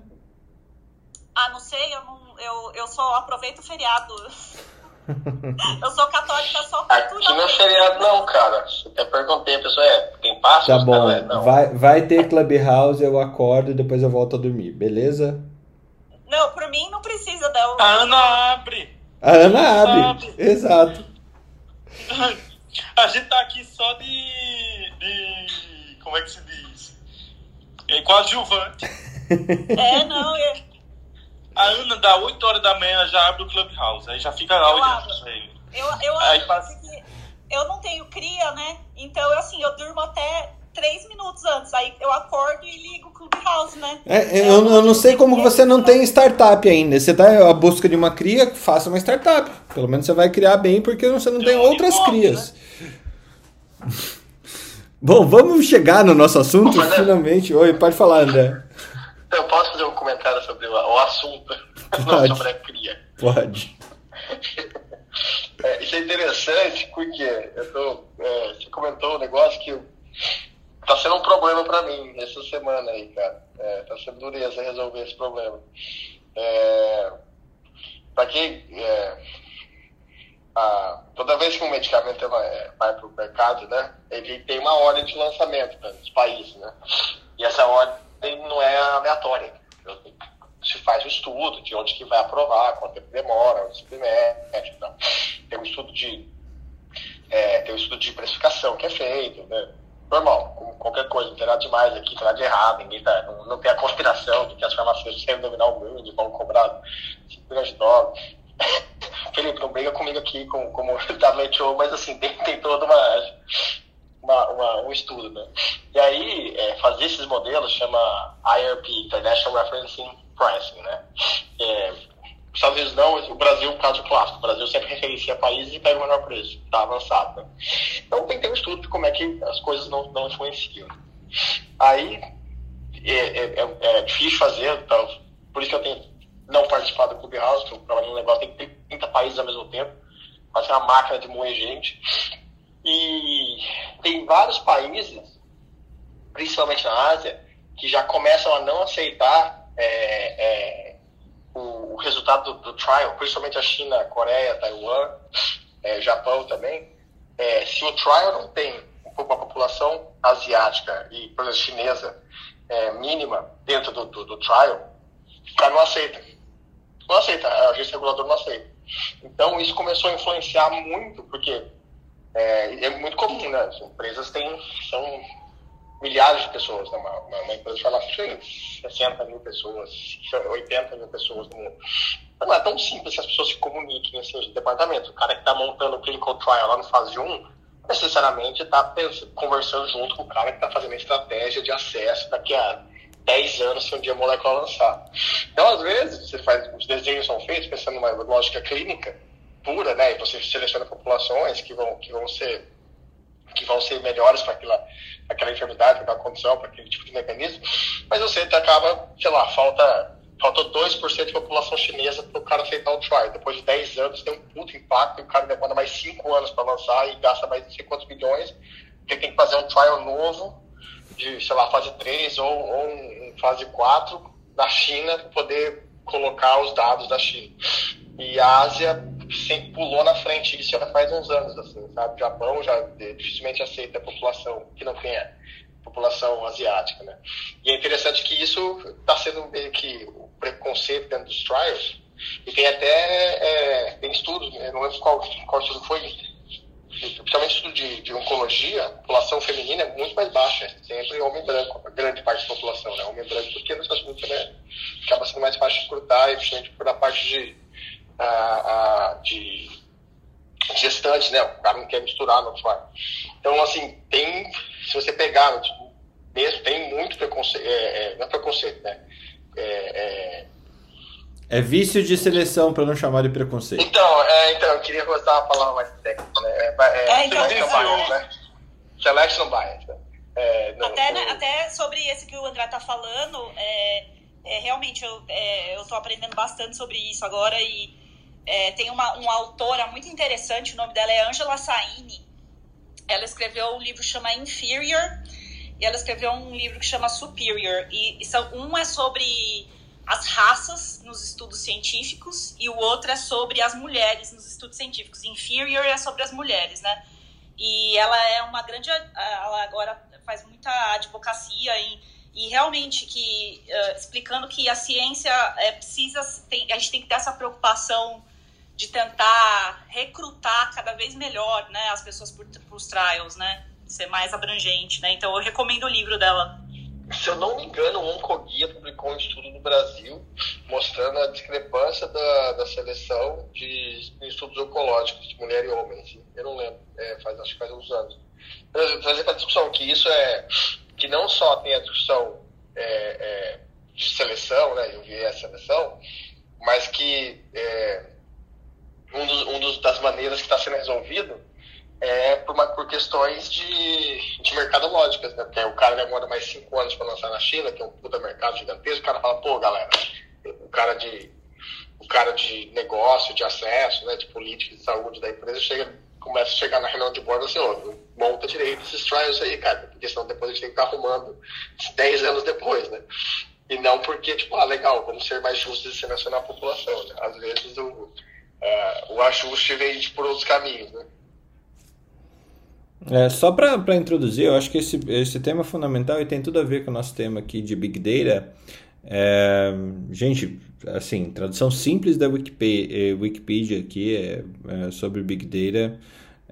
Ah, não sei, eu, não, eu, eu só aproveito o feriado. eu sou católica só Aqui não é feriado não, cara. Até perguntei, a pessoa é, tem Páscoa? Tá bom, cara, vai, vai ter Clubhouse, eu acordo e depois eu volto a dormir, beleza? Não, por mim não precisa, não. A Ana abre. A Ana abre, abre. exato. A gente tá aqui só de, de como é que se diz? É coadjuvante. É, não, é... A Ana, da 8 horas da manhã, já abre o Clubhouse. Aí já fica lá olhando Eu, eu, aí, passa... eu não tenho cria, né? Então, assim, eu durmo até 3 minutos antes. Aí eu acordo e ligo o Clubhouse, né? É, é eu, eu não sei como você não tem startup ainda. Você tá à busca de uma cria, faça uma startup. Pelo menos você vai criar bem, porque você não tem outras crias. Né? Bom, vamos chegar no nosso assunto, finalmente. Oi, pode falar, André. Eu posso fazer um comentário sobre o, o assunto, não sobre a cria. Pode. É, isso é interessante porque eu tô, é, você comentou um negócio que tá sendo um problema para mim essa semana aí, cara. É, tá sendo dureza resolver esse problema. É, para quem. É, a, toda vez que um medicamento vai, vai para o mercado, né, ele tem uma ordem de lançamento para os países, né? E essa ordem não é aleatória. Se faz um estudo de onde que vai aprovar, quanto tempo demora, onde se mete, então. Tem um estudo de é, tem um estudo de precificação que é feito, né? Normal, como qualquer coisa, não tem nada demais aqui, tem nada de errado, ninguém tá, não, não tem a conspiração de que as farmacêuticas querem dominar o mundo vão cobrar 5 milhões de dólares. Felipe, não briga comigo aqui como, como WHO, mas assim, tem, tem toda uma uma, uma, um estudo, né? E aí, é, fazer esses modelos chama IRP, International Referencing Pricing, né? É, os Estados Unidos não, o Brasil é um caso clássico. O Brasil sempre referencia países e pega o menor preço, está avançado. Né? Então tem que ter um estudo de como é que as coisas não, não influenciam. Aí é, é, é, é difícil fazer, então, por isso que eu tenho não participado do Clubhouse, que eu trabalho num negócio, tem 30 países ao mesmo tempo, vai ser uma máquina de moer gente. E tem vários países, principalmente na Ásia, que já começam a não aceitar é, é, o, o, resultado do, do, trial, principalmente a China, Coreia, Taiwan, é, Japão também. É, se o trial não tem uma população asiática e, por exemplo, chinesa é, mínima dentro do, do, do trial, o cara não aceita. Não aceita, a agência reguladora não aceita. Então, isso começou a influenciar muito, porque é, é muito comum, né? As empresas têm, são milhares de pessoas, né? Uma, uma, uma empresa fala tem 60 mil pessoas, 80 mil pessoas no mundo. Não é tão simples que as pessoas se comuniquem assim, de departamento. O cara que está montando o clinical trial lá no fase 1, necessariamente está conversando junto com o cara que está fazendo a estratégia de acesso daqui a 10 anos se um dia a molécula lançar. Então, às vezes, você faz, os desenhos são feitos pensando numa lógica clínica pura, né? E você seleciona populações que vão, que vão ser que vão ser melhores para aquela, aquela enfermidade, para aquela condição, para aquele tipo de mecanismo, mas você acaba, sei lá, falta, faltou 2% de população chinesa para o cara aceitar o trial. Depois de 10 anos tem um puto impacto e o cara demora mais 5 anos para lançar e gasta mais de 50 milhões, porque tem que fazer um trial novo de, sei lá, fase 3 ou, ou um, fase 4 na China para poder colocar os dados da China. E a Ásia sempre pulou na frente isso já faz uns anos, assim, sabe? O Japão já dificilmente aceita a população que não tenha população asiática, né? E é interessante que isso está sendo meio que o preconceito dentro dos trials, e tem até é, tem estudos, né? não lembro qual, qual estudo foi, principalmente estudo de, de oncologia, a população feminina é muito mais baixa, é sempre homem branco, a grande parte da população, né? Homem branco, porque Estados Unidos também acaba sendo mais fácil de escrutar, principalmente por a parte de, a, a, de gestante, né? O cara não quer misturar no trial. Então, assim, tem, se você pegar, tipo, mesmo, tem muito preconceito, é, é, não é preconceito, né? É, é, é vício de seleção, para não chamar de preconceito. Então, é, então eu queria gostar uma palavra mais técnica, né? É, é, é então, selection bias, né? Selection bias. Né? É, no, até. Né, até sobre esse que o André tá falando, é, é realmente eu, é, eu tô aprendendo bastante sobre isso agora e é, tem uma, uma autora muito interessante, o nome dela é Angela Saini. Ela escreveu um livro que chama Inferior e ela escreveu um livro que chama Superior. E, e são, um é sobre as raças nos estudos científicos e o outro é sobre as mulheres nos estudos científicos. Inferior é sobre as mulheres, né? E ela é uma grande. Ela agora faz muita advocacia em, e realmente que uh, explicando que a ciência é, precisa. Tem, a gente tem que ter essa preocupação de tentar recrutar cada vez melhor né, as pessoas para os trials, né? Ser mais abrangente, né? Então eu recomendo o livro dela se eu não me engano, o Oncoguia publicou um estudo no Brasil mostrando a discrepância da, da seleção de estudos oncológicos de mulher e homem. Assim. Eu não lembro, é, faz, acho que faz uns anos. Trazer para a discussão que isso é que não só tem a discussão é, é, de seleção, né, eu vi a seleção, mas que é, um, dos, um dos, das maneiras que está sendo resolvido é por, uma, por questões de, de mercadológicas, né? Porque o cara demora mais cinco anos para lançar na China, que é um puta mercado gigantesco, o cara fala, pô, galera, o cara de o cara de negócio, de acesso, né, de política de saúde da empresa chega, começa a chegar na reunião de bordo assim, ó, monta direito esses trials aí, cara, porque senão depois a gente tem que estar arrumando 10 anos depois, né? E não porque, tipo, ah, legal, vamos ser mais justos e selecionar a população, né? Às vezes o, uh, o ajuste vem por outros caminhos, né? É, só para introduzir, eu acho que esse, esse tema é fundamental e tem tudo a ver com o nosso tema aqui de Big Data. É, gente, assim, tradução simples da Wikipedia, Wikipedia aqui é, é sobre Big Data.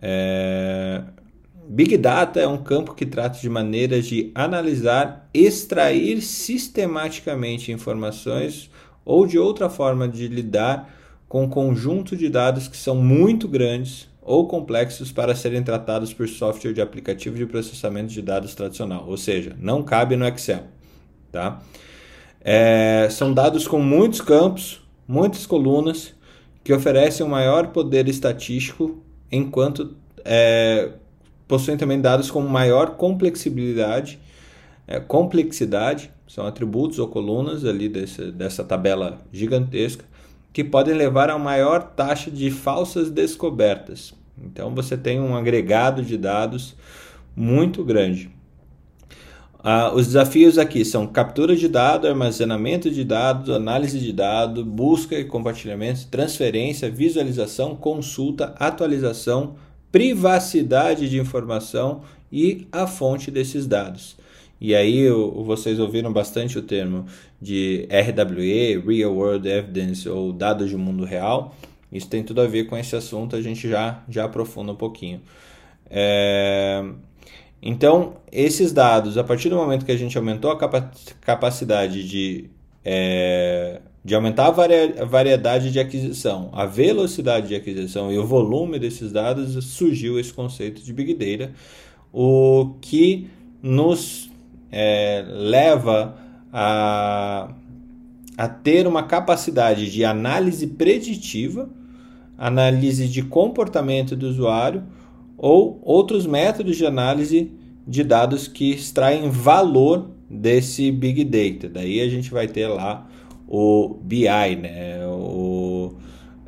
É, Big Data é um campo que trata de maneiras de analisar, extrair sistematicamente informações ou de outra forma de lidar com um conjunto de dados que são muito grandes ou complexos para serem tratados por software de aplicativo de processamento de dados tradicional, ou seja, não cabe no Excel. Tá? É, são dados com muitos campos, muitas colunas que oferecem um maior poder estatístico, enquanto é, possuem também dados com maior complexibilidade, é, complexidade, são atributos ou colunas ali desse, dessa tabela gigantesca, que podem levar a maior taxa de falsas descobertas. Então você tem um agregado de dados muito grande. Ah, os desafios aqui são captura de dados, armazenamento de dados, análise de dados, busca e compartilhamento, transferência, visualização, consulta, atualização, privacidade de informação e a fonte desses dados. E aí vocês ouviram bastante o termo de RWE, Real World Evidence ou dados de mundo real. Isso tem tudo a ver com esse assunto, a gente já, já aprofunda um pouquinho. É... Então, esses dados, a partir do momento que a gente aumentou a capacidade de, é, de aumentar a variedade de aquisição, a velocidade de aquisição e o volume desses dados, surgiu esse conceito de Big Data, o que nos é, leva a, a ter uma capacidade de análise preditiva, análise de comportamento do usuário ou outros métodos de análise de dados que extraem valor desse Big Data. Daí a gente vai ter lá o BI, né? o,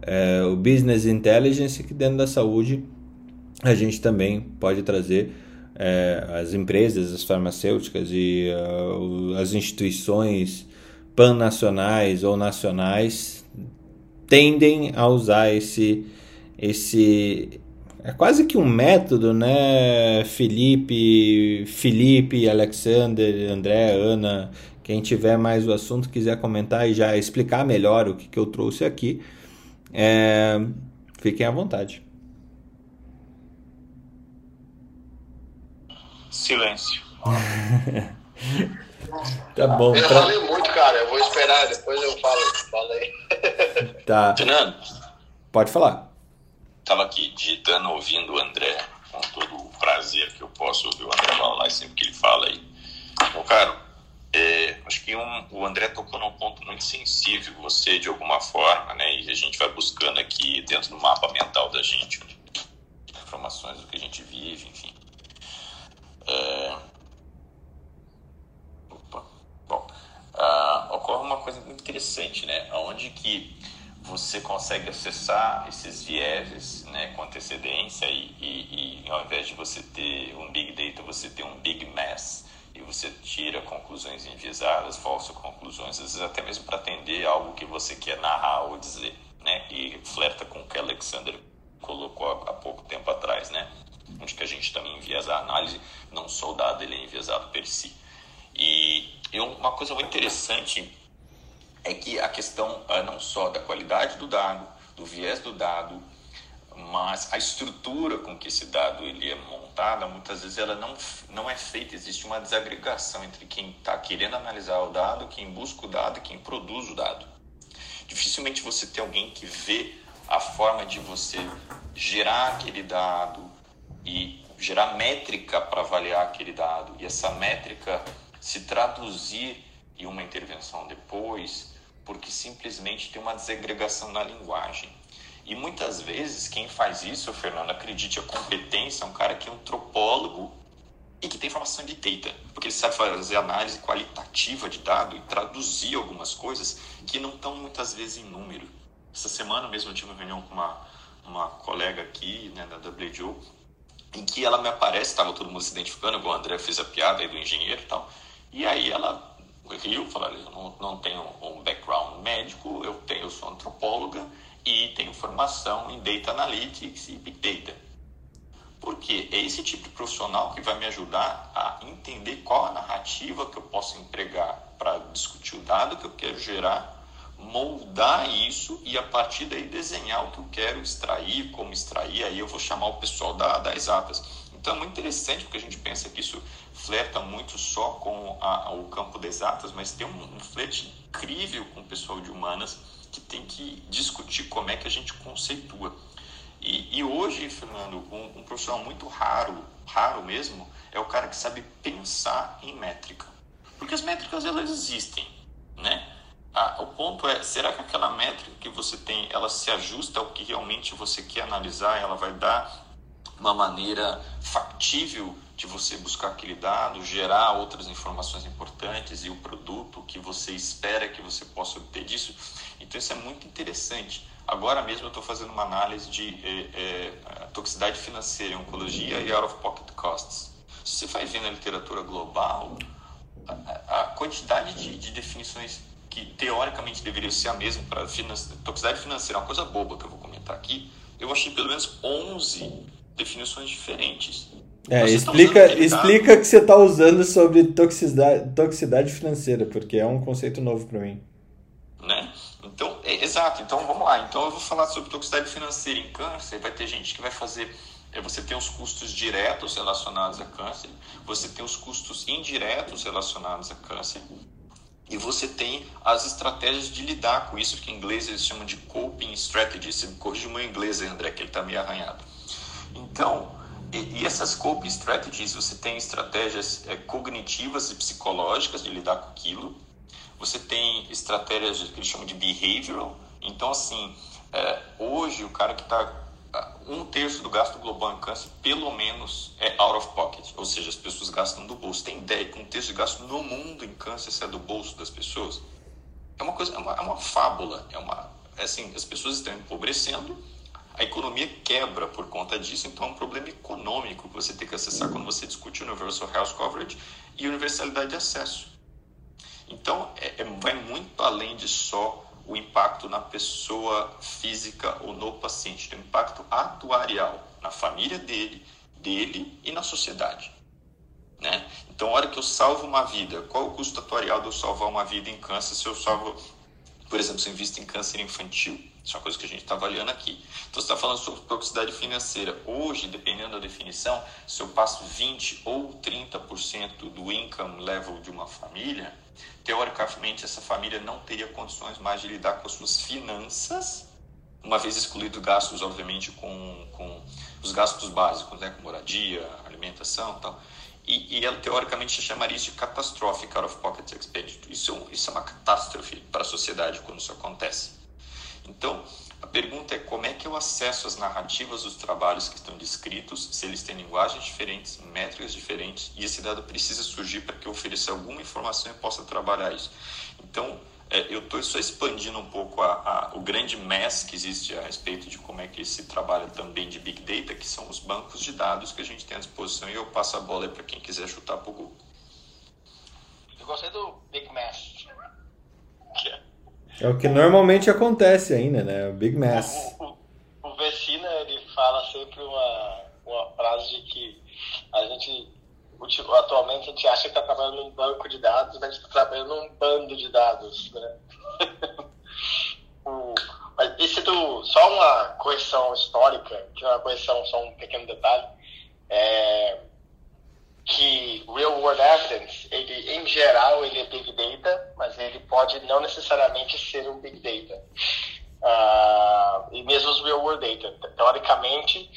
é, o Business Intelligence, que dentro da saúde a gente também pode trazer é, as empresas, as farmacêuticas e uh, as instituições pan-nacionais ou nacionais tendem a usar esse, esse, é quase que um método, né? Felipe, Felipe, Alexander, André, Ana, quem tiver mais o assunto quiser comentar e já explicar melhor o que, que eu trouxe aqui, é, fiquem à vontade. Silêncio. tá bom. Eu pra... falei muito, cara. Eu vou esperar, depois eu falo. Fala aí. Tá. Fernando. Pode falar estava aqui digitando, ouvindo o André, com todo o prazer que eu posso ouvir o André falar sempre que ele fala aí. Bom, cara, é, acho que um, o André tocou num ponto muito sensível, você de alguma forma, né? E a gente vai buscando aqui dentro do mapa mental da gente informações do que a gente vive, enfim. É... Opa, bom, uh, ocorre uma coisa muito interessante, né? Onde que você consegue acessar esses vieses né, com antecedência e, e, e, ao invés de você ter um big data, você tem um big mass e você tira conclusões enviesadas, falsas conclusões, às vezes até mesmo para atender algo que você quer narrar ou dizer, né? E flerta com o que Alexander colocou há, há pouco tempo atrás, né? Onde que a gente também enviesa a análise, não só o dado, ele é enviesado per si. E, e uma coisa muito interessante é que a questão uh, não só da qualidade do dado, do viés do dado, mas a estrutura com que esse dado ele é montada, muitas vezes ela não, não é feita, existe uma desagregação entre quem está querendo analisar o dado, quem busca o dado e quem produz o dado. Dificilmente você tem alguém que vê a forma de você gerar aquele dado e gerar métrica para avaliar aquele dado e essa métrica se traduzir em uma intervenção depois, porque simplesmente tem uma desagregação na linguagem. E muitas vezes quem faz isso, Fernando, acredite a competência, é um cara que é antropólogo e que tem formação de data, porque ele sabe fazer análise qualitativa de dado e traduzir algumas coisas que não estão muitas vezes em número. Essa semana mesmo eu tive uma reunião com uma, uma colega aqui né, da WJO, em que ela me aparece, estava todo mundo se identificando, igual o André fez a piada aí do engenheiro e tal, e aí ela Rio, falar, eu não, não tenho um background médico, eu, tenho, eu sou antropóloga e tenho formação em Data Analytics e Big Data. Porque é esse tipo de profissional que vai me ajudar a entender qual a narrativa que eu posso empregar para discutir o dado que eu quero gerar, moldar isso e a partir daí desenhar o que eu quero extrair, como extrair, aí eu vou chamar o pessoal da, das exatas. Então é muito interessante porque a gente pensa que isso flerta muito só com a, o campo das exatas, mas tem um, um flerte incrível com o pessoal de humanas que tem que discutir como é que a gente conceitua. E, e hoje, Fernando, um, um, profissional muito raro, raro mesmo, é o cara que sabe pensar em métrica. Porque as métricas, elas existem, né? Ah, o ponto é, será que aquela métrica que você tem, ela se ajusta ao que realmente você quer analisar? Ela vai dar uma maneira factível de você buscar aquele dado, gerar outras informações importantes e o produto que você espera que você possa obter disso? Então isso é muito interessante. Agora mesmo eu estou fazendo uma análise de é, é, toxicidade financeira, oncologia e out-of-pocket costs. Se você vai ver na literatura global, a, a quantidade de, de definições que teoricamente deveria ser a mesma para finance, toxicidade financeira, uma coisa boba que eu vou comentar aqui, eu achei pelo menos 11 definições diferentes. É, explica, explica que você está usando sobre toxicidade, toxicidade financeira, porque é um conceito novo para mim. Né? Então, é, exato. Então, vamos lá. Então, eu vou falar sobre toxicidade financeira em câncer. Vai ter gente que vai fazer é, você tem os custos diretos relacionados a câncer, você tem os custos indiretos relacionados a câncer, e você tem as estratégias de lidar com isso, que em inglês eles chamam de coping strategies. Você me corrige o meu inglês, André, que ele está meio arranhado. Então, e, e, essas coping strategies, você tem estratégias é, cognitivas e psicológicas de lidar com aquilo. Você tem estratégias que eles chamam de behavioral. Então, assim, é, hoje o cara que está um terço do gasto global em câncer, pelo menos, é out of pocket, ou seja, as pessoas gastam do bolso. Tem ideia que um terço de gasto no mundo em câncer é do bolso das pessoas? É uma coisa, é uma, é uma fábula, é uma, é assim, as pessoas estão empobrecendo, a economia quebra por conta disso, então é um problema econômico que você tem que acessar quando você discute Universal Health Coverage e universalidade de acesso. Então, é, é vai muito além de só o impacto na pessoa física ou no paciente, tem um impacto atuarial na família dele, dele e na sociedade. Né? Então, a hora que eu salvo uma vida, qual o custo atuarial de eu salvar uma vida em câncer se eu salvo, por exemplo, se eu invisto em câncer infantil? Isso é uma coisa que a gente está avaliando aqui. Então, você está falando sobre toxicidade financeira. Hoje, dependendo da definição, se eu passo 20% ou 30% do income level de uma família, teoricamente essa família não teria condições mais de lidar com as suas finanças, uma vez excluído gastos, obviamente, com, com os gastos básicos, né, com moradia, alimentação e tal. E, e ela, teoricamente, chamaria isso de catastrófica out of pocket expenditure. Isso, isso é uma catástrofe para a sociedade quando isso acontece. Então, a pergunta é como é que eu acesso as narrativas dos trabalhos que estão descritos, se eles têm linguagens diferentes, métricas diferentes, e esse dado precisa surgir para que eu ofereça alguma informação e possa trabalhar isso. Então, é, eu estou só expandindo um pouco a, a, o grande mess que existe a respeito de como é que se trabalha também de Big Data, que são os bancos de dados que a gente tem à disposição, e eu passo a bola para quem quiser chutar para o Google. Eu gostei do Big Mess. Que é é o que normalmente acontece ainda, né? O Big Mess. O, o, o Vecina, ele fala sempre uma, uma frase de que a gente, atualmente, a gente acha que está trabalhando num banco de dados, mas a gente está trabalhando num bando de dados, né? o, mas esse do, só uma correção histórica, que é uma correção, só um pequeno detalhe, é, que real world evidence, ele em geral ele é big data, mas ele pode não necessariamente ser um big data. Uh, e mesmo os real world data, teoricamente,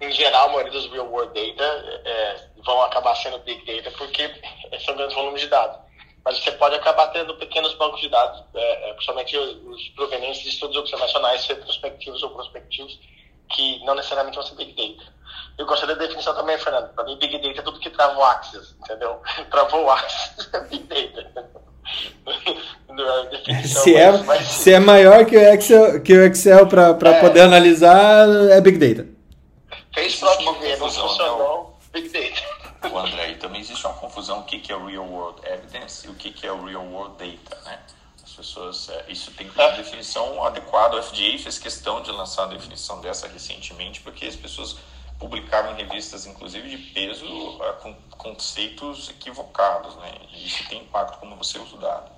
em geral, a maioria dos real world data é, vão acabar sendo big data porque são grandes volumes de dados. Mas você pode acabar tendo pequenos bancos de dados, é, é principalmente os provenientes de estudos observacionais, retrospectivos ou prospectivos, que não necessariamente vão ser big data. Eu gostaria da definição também, Fernando. Para mim, Big Data é tudo que trava o Axis, entendeu? Travou o Axis é Big Data. É se, é, mas, se é maior que o Excel, que o Excel para é, poder analisar, é Big Data. Fez de não funcionou, Big Data. O André, também existe uma confusão o que é Real World Evidence e o que é Real World Data, né? As pessoas, é, isso tem que ter uma definição adequada. O FDA fez questão de lançar a definição dessa recentemente, porque as pessoas publicaram em revistas, inclusive de peso, uh, com conceitos equivocados, né? E isso tem impacto como você usa o dado.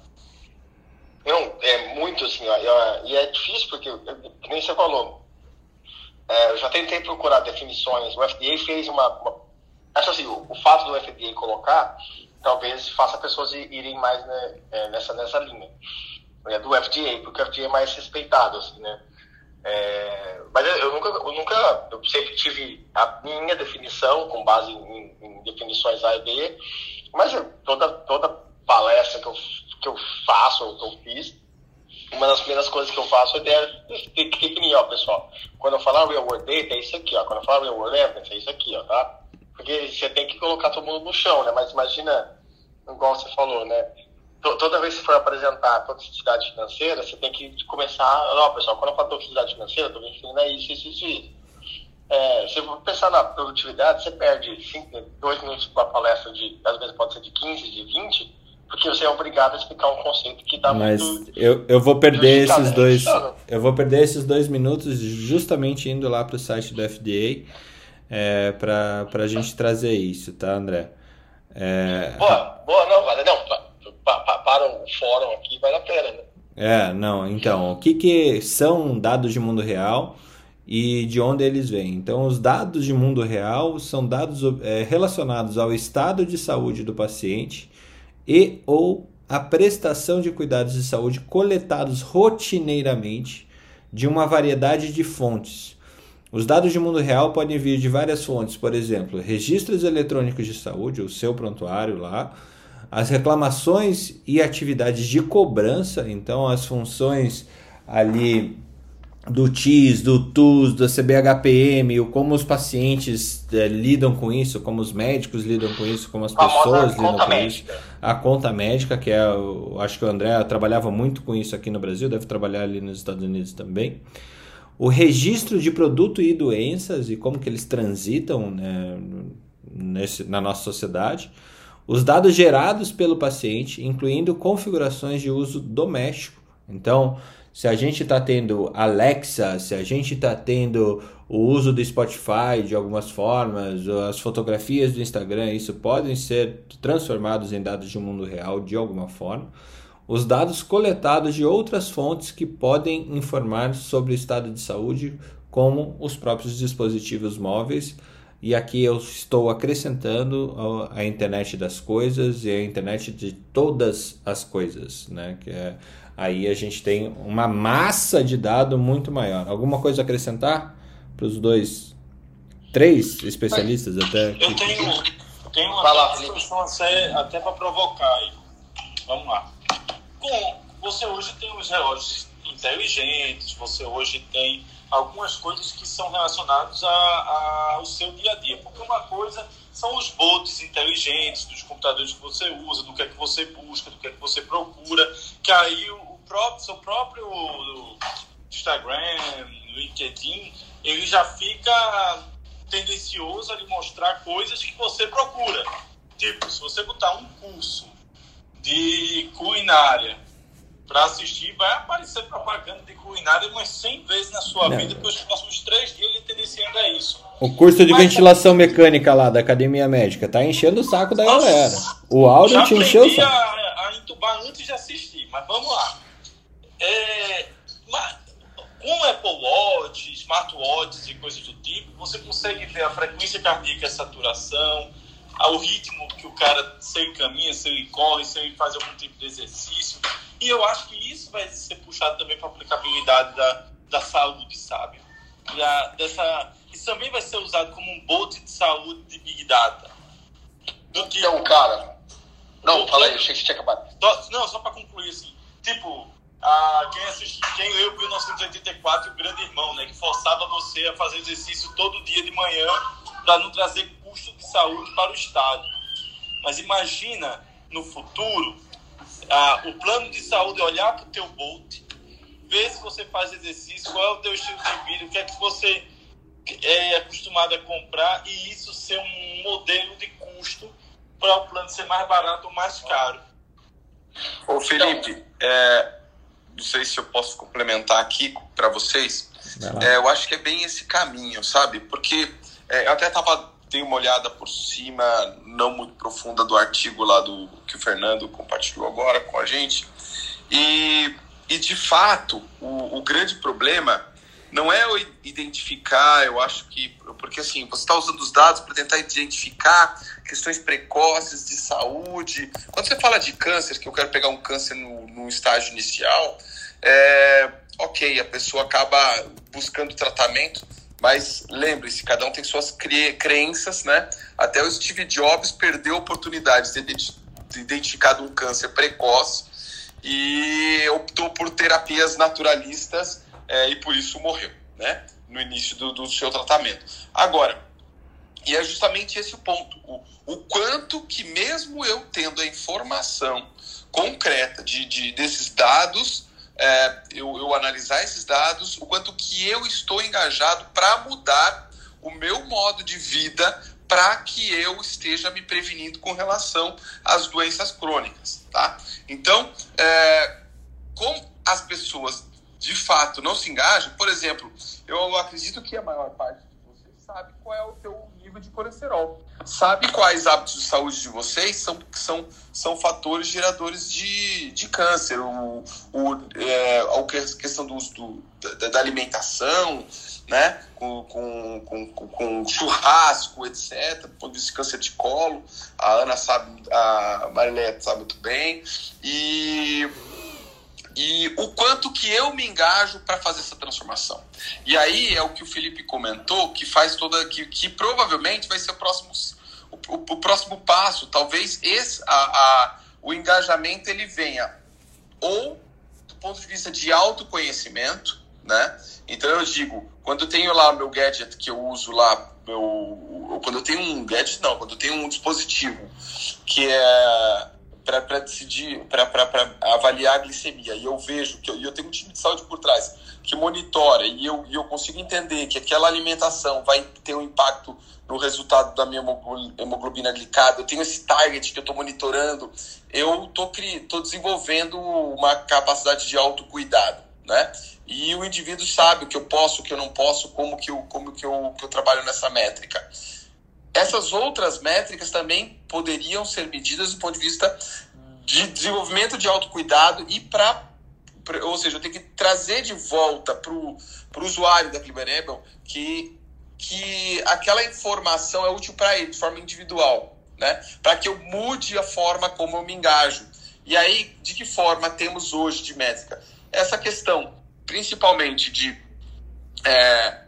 Não, é muito assim, ó, e é difícil porque, como nem você falou, é, eu já tentei procurar definições, o FDA fez uma, uma acho assim, o, o, fato do FDA colocar, talvez faça pessoas irem mais né, é, nessa, nessa linha, é, do FDA, porque o FDA é mais respeitado, assim, né? É, mas eu nunca, eu nunca, eu sempre tive a minha definição com base em, em definições A e B, mas toda, toda palestra que eu, que eu faço, ou que eu fiz, uma das primeiras coisas que eu faço é definir, ó, pessoal. Quando eu falar real world data, é isso aqui, ó. Quando eu falar real world evidence, é isso aqui, ó, tá? Porque você tem que colocar todo mundo no chão, né? Mas imagina, igual você falou, né? Toda vez que for apresentar toxicidade financeira, você tem que começar, ó, pessoal, quando eu falo toxicidade financeira, eu tô me referindo a isso, isso, isso, isso. É, se você pensar na produtividade, você perde cinco, dois minutos com a palestra de, às vezes pode ser de 15, de 20, porque você é obrigado a explicar um conceito que está Mas muito eu, eu vou perder esses dois, eu vou perder esses dois minutos justamente indo lá para o site do FDA é, para a gente trazer isso, tá, André? É... Boa, boa, não, vale, não, para o fórum aqui vale a pena, né? É, não, então, o que, que são dados de mundo real? e de onde eles vêm. Então, os dados de mundo real são dados é, relacionados ao estado de saúde do paciente e ou a prestação de cuidados de saúde coletados rotineiramente de uma variedade de fontes. Os dados de mundo real podem vir de várias fontes, por exemplo, registros eletrônicos de saúde, o seu prontuário lá, as reclamações e atividades de cobrança, então as funções ali do TIS, do TUS, do CBHPM, como os pacientes é, lidam com isso, como os médicos lidam com isso, como as pessoas lidam com médica. isso. A conta médica, que é, eu acho que o André trabalhava muito com isso aqui no Brasil, deve trabalhar ali nos Estados Unidos também. O registro de produto e doenças e como que eles transitam né, nesse, na nossa sociedade. Os dados gerados pelo paciente, incluindo configurações de uso doméstico. Então, se a gente está tendo Alexa, se a gente está tendo o uso do Spotify de algumas formas, as fotografias do Instagram, isso podem ser transformados em dados de mundo real de alguma forma. Os dados coletados de outras fontes que podem informar sobre o estado de saúde, como os próprios dispositivos móveis. E aqui eu estou acrescentando a internet das coisas e a internet de todas as coisas, né? Que é aí a gente tem uma massa de dado muito maior. Alguma coisa a acrescentar para os dois, três especialistas até? Eu tenho, tenho uma discussão até para provocar aí. Vamos lá. Com, você hoje tem os relógios inteligentes, você hoje tem algumas coisas que são relacionadas a, a, ao seu dia a dia. Porque uma coisa são os bots inteligentes dos computadores que você usa, do que é que você busca, do que é que você procura, que aí o, próprio, seu próprio Instagram, LinkedIn, ele já fica tendencioso a lhe mostrar coisas que você procura. Tipo, se você botar um curso de culinária para assistir, vai aparecer propaganda de culinária umas 100 vezes na sua Não. vida, porque os próximos três dias ele tendenciando a isso. O curso de Mas, ventilação mecânica lá da Academia Médica tá enchendo o saco da nossa, galera. O áudio te encheu o saco. A, a entubar antes de assistir, mas vamos lá. É, com Apple Watch, smartwatches e coisas do tipo, você consegue ver a frequência cardíaca, a saturação, o ritmo que o cara, se ele caminha, se ele corre, se ele faz algum tipo de exercício. E eu acho que isso vai ser puxado também para a aplicabilidade da, da saúde, sabe? Da, dessa, isso também vai ser usado como um bote de saúde de Big Data. Do tipo, então, cara. Não, fala aí, achei que tinha acabado. Não, só para concluir assim. Tipo, a, quem, assiste, quem leu 1984 o Grande Irmão, né, que forçava você a fazer exercício todo dia de manhã para não trazer custo de saúde para o Estado. Mas imagina no futuro o plano de saúde olhar para o teu Bolt, ver se você faz exercício, qual é o teu estilo de vida, o que é que você é acostumado a comprar e isso ser um modelo de custo para o plano ser mais barato ou mais caro. Ô Felipe, é, não sei se eu posso complementar aqui para vocês. É, eu acho que é bem esse caminho, sabe? Porque é, eu até tava dei uma olhada por cima, não muito profunda do artigo lá do que o Fernando compartilhou agora com a gente. E, e de fato, o, o grande problema não é identificar, eu acho que. Porque assim, você está usando os dados para tentar identificar questões precoces de saúde. Quando você fala de câncer, que eu quero pegar um câncer no, no estágio inicial, é, ok, a pessoa acaba buscando tratamento, mas lembre-se, cada um tem suas cre crenças, né? Até o Steve Jobs perdeu oportunidades. Ele identificado um câncer precoce e optou por terapias naturalistas é, e por isso morreu, né? No início do, do seu tratamento. Agora, e é justamente esse o ponto. O, o quanto que, mesmo eu tendo a informação concreta de, de desses dados, é, eu, eu analisar esses dados, o quanto que eu estou engajado para mudar o meu modo de vida para que eu esteja me prevenindo com relação às doenças crônicas, tá? Então, é, como as pessoas de fato não se engajam, por exemplo, eu acredito que a maior parte de vocês sabe qual é o teu de colesterol. Sabe quais hábitos de saúde de vocês são, são, são fatores geradores de, de câncer. O, o, é, a questão do, do da, da, alimentação, né? Com, com, com, com, churrasco, etc. De câncer de colo. A Ana sabe, a Marilete sabe muito bem. E e o quanto que eu me engajo para fazer essa transformação. E aí é o que o Felipe comentou, que faz toda que, que provavelmente vai ser o próximo o, o, o próximo passo. Talvez esse a, a, o engajamento ele venha ou do ponto de vista de autoconhecimento, né? Então eu digo, quando eu tenho lá meu gadget que eu uso lá, meu, quando eu tenho um gadget não, quando eu tenho um dispositivo que é para decidir, para avaliar a glicemia, e eu vejo que eu, eu tenho um time de saúde por trás que monitora e eu, e eu consigo entender que aquela alimentação vai ter um impacto no resultado da minha hemoglobina glicada, eu tenho esse target que eu estou monitorando, eu estou tô desenvolvendo uma capacidade de autocuidado, né? E o indivíduo sabe o que eu posso, o que eu não posso, como que eu, como que eu, que eu trabalho nessa métrica. Essas outras métricas também poderiam ser medidas do ponto de vista de desenvolvimento de autocuidado e para ou seja, eu tenho que trazer de volta para o usuário da Clibanable que, que aquela informação é útil para ele de forma individual, né? para que eu mude a forma como eu me engajo. E aí, de que forma temos hoje de métrica? Essa questão, principalmente de é,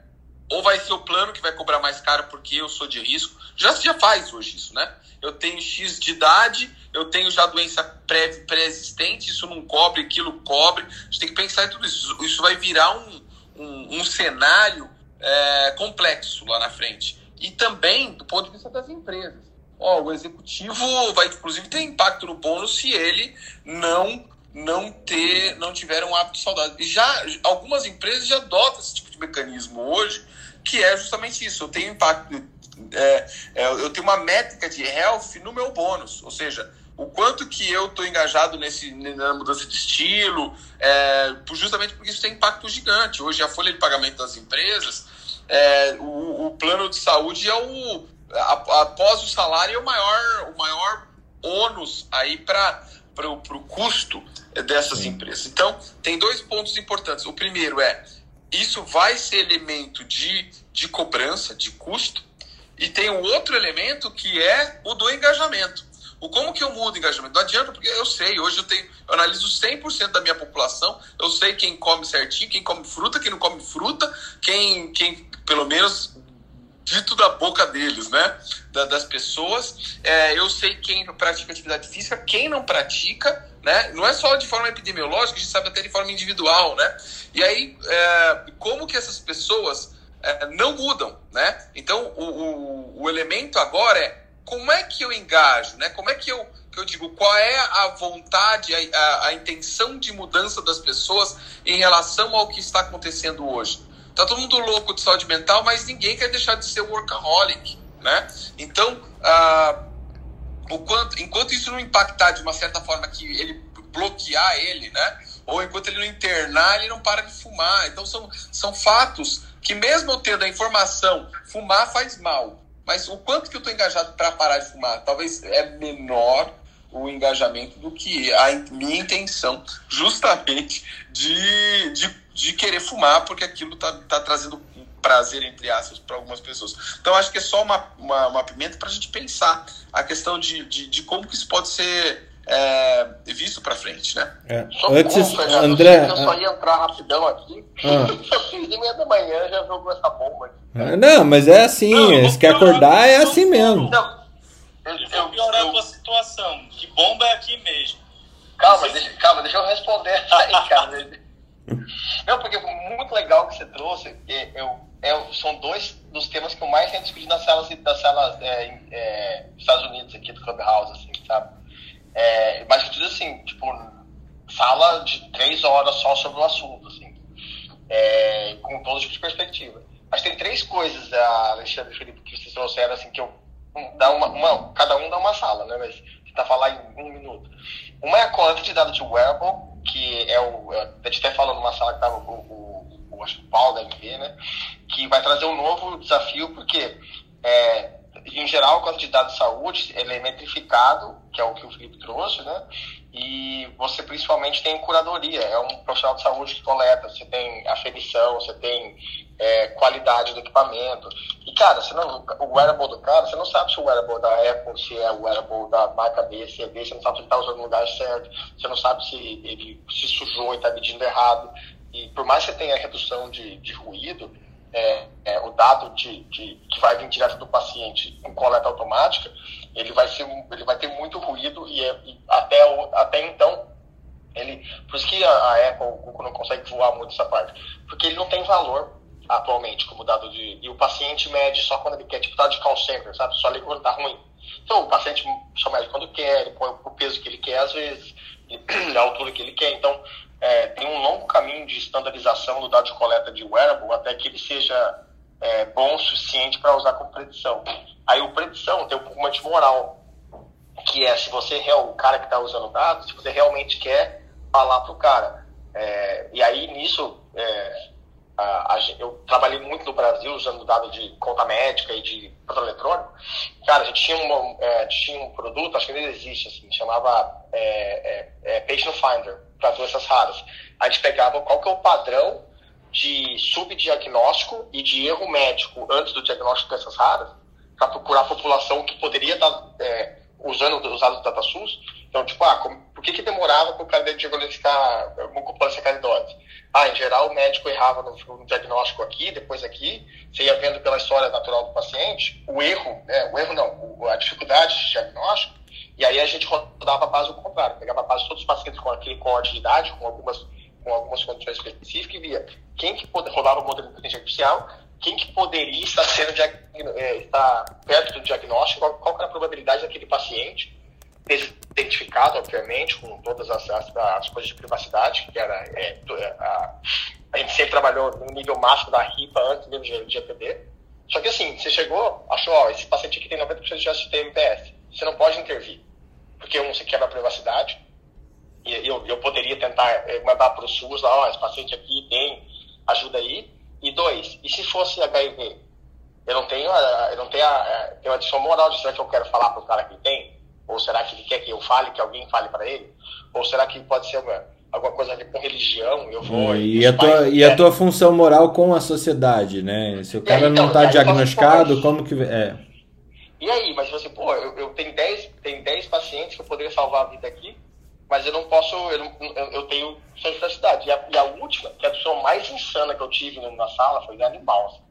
ou vai ser o plano que vai cobrar mais caro porque eu sou de risco. Já já faz hoje isso, né? Eu tenho X de idade, eu tenho já doença pré-existente, isso não cobre, aquilo cobre. A gente tem que pensar em tudo isso. Isso vai virar um, um, um cenário é, complexo lá na frente. E também do ponto de vista das empresas. Ó, o executivo vai, inclusive, ter impacto no bônus se ele não não ter não tiver um hábito saudável. E já algumas empresas já adotam esse tipo de mecanismo hoje que é justamente isso. Eu tenho impacto, é, é, eu tenho uma métrica de health no meu bônus, ou seja, o quanto que eu estou engajado nesse, na mudança de estilo, é, justamente porque isso tem impacto gigante. Hoje a folha de pagamento das empresas, é, o, o, plano de saúde é o após o salário é o maior, o maior ônus aí para o custo dessas Sim. empresas. Então, tem dois pontos importantes. O primeiro é isso vai ser elemento de, de cobrança, de custo, e tem um outro elemento que é o do engajamento. O como que eu mudo o engajamento? Não adianta, porque eu sei, hoje eu tenho, eu analiso 100% da minha população, eu sei quem come certinho, quem come fruta, quem não come fruta, quem, quem pelo menos dito da boca deles, né? Da, das pessoas. É, eu sei quem pratica atividade física, quem não pratica, né? Não é só de forma epidemiológica, a gente sabe até de forma individual, né? E aí, é, como que essas pessoas é, não mudam, né? Então, o, o, o, elemento agora é como é que eu engajo, né? Como é que eu, que eu digo, qual é a vontade, a, a, a intenção de mudança das pessoas em relação ao que está acontecendo hoje? Tá todo mundo louco de saúde mental, mas ninguém quer deixar de ser workaholic, né? Então, ah, o quanto, enquanto isso não impactar de uma certa forma que ele bloquear ele, né? Ou enquanto ele não internar, ele não para de fumar. Então são, são fatos que mesmo eu tendo a informação, fumar faz mal. Mas o quanto que eu estou engajado para parar de fumar? Talvez é menor o engajamento do que a minha intenção, justamente de, de, de querer fumar, porque aquilo está tá trazendo prazer, entre aspas, para algumas pessoas. Então, acho que é só uma, uma, uma pimenta para a gente pensar a questão de, de, de, como que isso pode ser é, visto para frente, né? É. Antes, André... Eu só ia entrar rapidão aqui. Ah. E meia da manhã já jogou essa bomba aqui. Ah, não, mas é assim, não, se quer acordar, é assim mesmo. Não, eu, eu, piorar a tua situação, que bomba é aqui mesmo. Calma, deixa, calma, deixa eu responder essa aí, cara. Não, porque muito legal que você trouxe. Eu, eu, são dois dos temas que eu mais tenho discutido nas salas, das salas é, é, Estados Unidos, aqui do Clubhouse, assim, sabe? É, mas eu digo assim, tipo, sala de três horas só sobre o assunto, assim, é, com todo tipo de perspectiva. Mas tem três coisas, Alexandre e Felipe, que vocês trouxeram, assim, que eu. Dá uma, uma, cada um dá uma sala, né? Mas tentar falar em um minuto. Uma é a coleta de dados de wearable, que é o. A gente até falou numa sala que estava o, o, o, acho que o Paulo da MV, né? Que vai trazer um novo desafio, porque é, em geral, o quanto de dados de saúde ele é metrificado, que é o que o Felipe trouxe, né? E você principalmente tem curadoria, é um profissional de saúde que coleta, você tem aferição, você tem é, qualidade do equipamento. E, cara, você não, o wearable do cara, você não sabe se o wearable da Apple, se é o wearable da marca B, é B, você não sabe se ele está usando no lugar certo, você não sabe se ele se sujou e está medindo errado. E por mais que você tenha redução de, de ruído, é, é, o dado de, de, que vai vir direto do paciente em coleta automática, ele vai, ser, ele vai ter muito ruído e, é, e até, até então, ele, por isso que a, a Apple, o Google não consegue voar muito essa parte, porque ele não tem valor atualmente como dado de. E o paciente mede só quando ele quer, tipo dado de call center, sabe? Só liga quando tá ruim. Então o paciente só mede quando quer, ele põe o peso que ele quer, às vezes, a altura que ele quer. Então, é, tem um longo caminho de estandarização do dado de coleta de wearable até que ele seja é, bom o suficiente para usar como predição. Aí o predição tem um de moral, que é se você é o cara que está usando o dado, se você realmente quer falar para o cara. É, e aí nisso é, a, a, eu trabalhei muito no Brasil usando dado de conta médica e de controle eletrônico. Cara, a gente tinha, uma, é, tinha um produto, acho que ainda existe, assim, chamava é, é, é Patient Finder para doenças raras. A gente pegava qual que é o padrão de subdiagnóstico e de erro médico antes do diagnóstico de doenças raras, para procurar a população que poderia estar é, usando os dados do DataSUS. Então, tipo, ah, como, por que, que demorava para o cara diagnosticar mucoplância caridose? Ah, em geral o médico errava no, no, diagnóstico aqui, depois aqui, você ia vendo pela história natural do paciente, o erro, né, o erro não, a dificuldade de diagnóstico, e aí a gente rodava a base ao contrário, pegava a base de todos os pacientes com aquele código de idade, com algumas, com algumas condições específicas, e via quem que rodava o modelo de inteligência artificial, quem que poderia estar sendo é, estar perto do diagnóstico, qual, qual era a probabilidade daquele paciente ter identificado, obviamente, com todas as, as, as coisas de privacidade, que era é, é, a, a gente sempre trabalhou no nível máximo da RIPA antes mesmo de, de. Só que assim, você chegou, achou, ó, esse paciente aqui tem 90% de chance de ter MPS. Você não pode intervir porque um, você quebra a privacidade, e eu, eu poderia tentar eh, mandar para o SUS lá, ó, esse paciente aqui tem, ajuda aí. E dois, e se fosse HIV? Eu não tenho, eu não tenho a, tenho a adição moral de será que eu quero falar para o cara que tem? Ou será que ele quer que eu fale, que alguém fale para ele? Ou será que pode ser uma, alguma coisa a ver com religião? Eu vou. É, e, a tua, e a tua função moral com a sociedade, né? Se o cara é, então, não está diagnosticado, como que. É. E aí, mas você, pô, eu, eu tenho 10 tenho 10 pacientes que eu poderia salvar a vida aqui, mas eu não posso, eu, não, eu, tenho necessidade. E a, e a última, que é a pessoa mais insana que eu tive na sala, foi de animal, assim,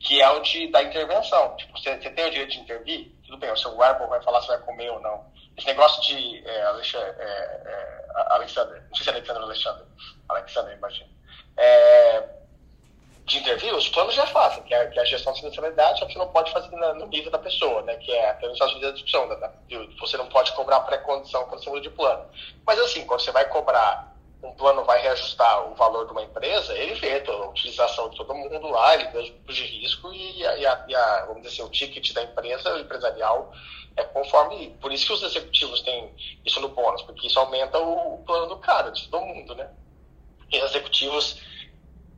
que é o de, da intervenção. Tipo, você, você tem o direito de intervir? Tudo bem, o seu wearable vai falar se vai comer ou não. Esse negócio de é, Alexandre, é, é, não sei se é Alexandre ou Alexandre, Alexandre, imagina. É, de intervir, os planos já fazem, que é, que é a gestão de sinistralidade, só que você não pode fazer no nível da pessoa, né? Que é nos Estados Unidos a discussão, você não pode cobrar pré-condição quando você muda de plano. Mas assim, quando você vai cobrar, um plano vai reajustar o valor de uma empresa, ele vê a utilização de todo mundo lá, ele vê os grupos de risco e, a, e, a, e a, vamos dizer assim, o ticket da empresa, empresarial, é conforme. Por isso que os executivos têm isso no bônus, porque isso aumenta o, o plano do cara, de todo mundo, né? E os executivos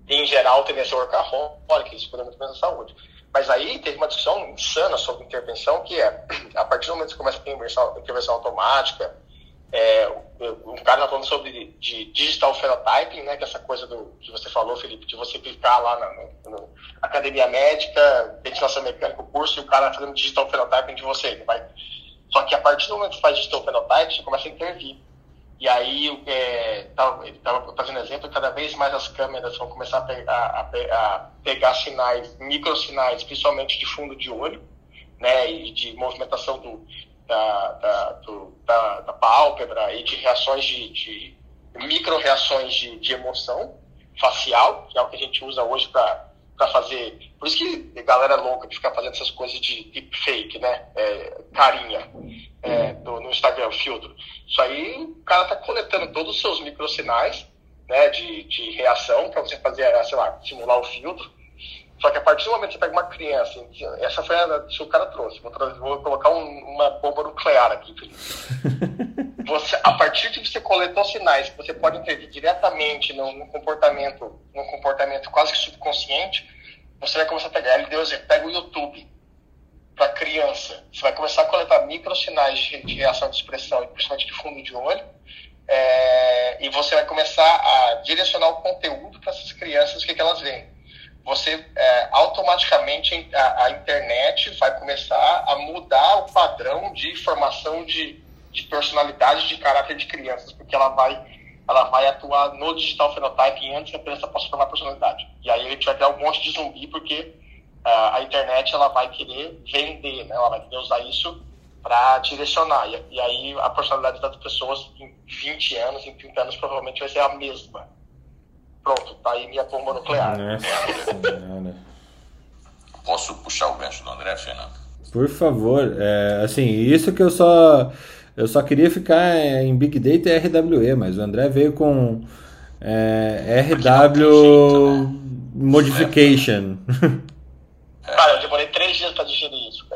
em geral, a ser workaholic, isso cuida muito bem da saúde. Mas aí teve uma discussão insana sobre intervenção, que é, a partir do momento que começa a ter intervenção, automática, é, um cara está falando sobre de digital phenotyping, né, que é essa coisa do que você falou, Felipe, de você ficar lá na, na academia médica, ventilação mecânica, curso, e o cara fazendo digital phenotyping de você. Ele vai... Só que a partir do momento que você faz digital phenotyping, você começa a intervir. E aí, é, ele estava fazendo exemplo, cada vez mais as câmeras vão começar a, pegar, a, a pegar sinais, microsinais, principalmente de fundo de olho, né, e de movimentação do, da, da, do, da, da pálpebra e de reações de, de micro-reações de, de emoção facial, que é o que a gente usa hoje para fazer. Por isso que a galera é louca de ficar fazendo essas coisas de deepfake, né? É, carinha é, do, no Instagram, filtro. Isso aí o cara tá coletando todos os seus microsinais né, de, de reação para você fazer, sei lá, simular o filtro. Só que a partir do momento que você pega uma criança, essa foi a que o cara trouxe. Vou, trazer, vou colocar um, uma bomba nuclear aqui, Felipe. Você, a partir de você coletar sinais que você pode entender diretamente no, no, comportamento, no comportamento quase que subconsciente, você vai começar a pegar. Ele deu exemplo, pega o YouTube para criança. Você vai começar a coletar micro sinais de, de reação de expressão, principalmente de fundo de olho é, e você vai começar a direcionar o conteúdo para essas crianças, o que, que elas veem. Você é, automaticamente a, a, internet vai começar a mudar o padrão de formação de, de personalidade, de caráter de crianças, porque ela vai ela vai atuar no digital phenotyping antes que a criança possa formar personalidade. E aí a gente vai criar um monte de zumbi porque uh, a internet ela vai querer vender, né? ela vai querer usar isso para direcionar. E, e, aí a personalidade das pessoas em 20 anos, em 30 anos, provavelmente vai ser a mesma. Pronto, tá aí minha bomba nuclear. Nossa Posso puxar o gancho do André, Fernando? Por favor, é, assim, isso que eu só eu só queria ficar em Big Data e RWE, mas o André veio com é, RW jeito, né? Modification. É. Cara, eu demorei três dias para digerir isso.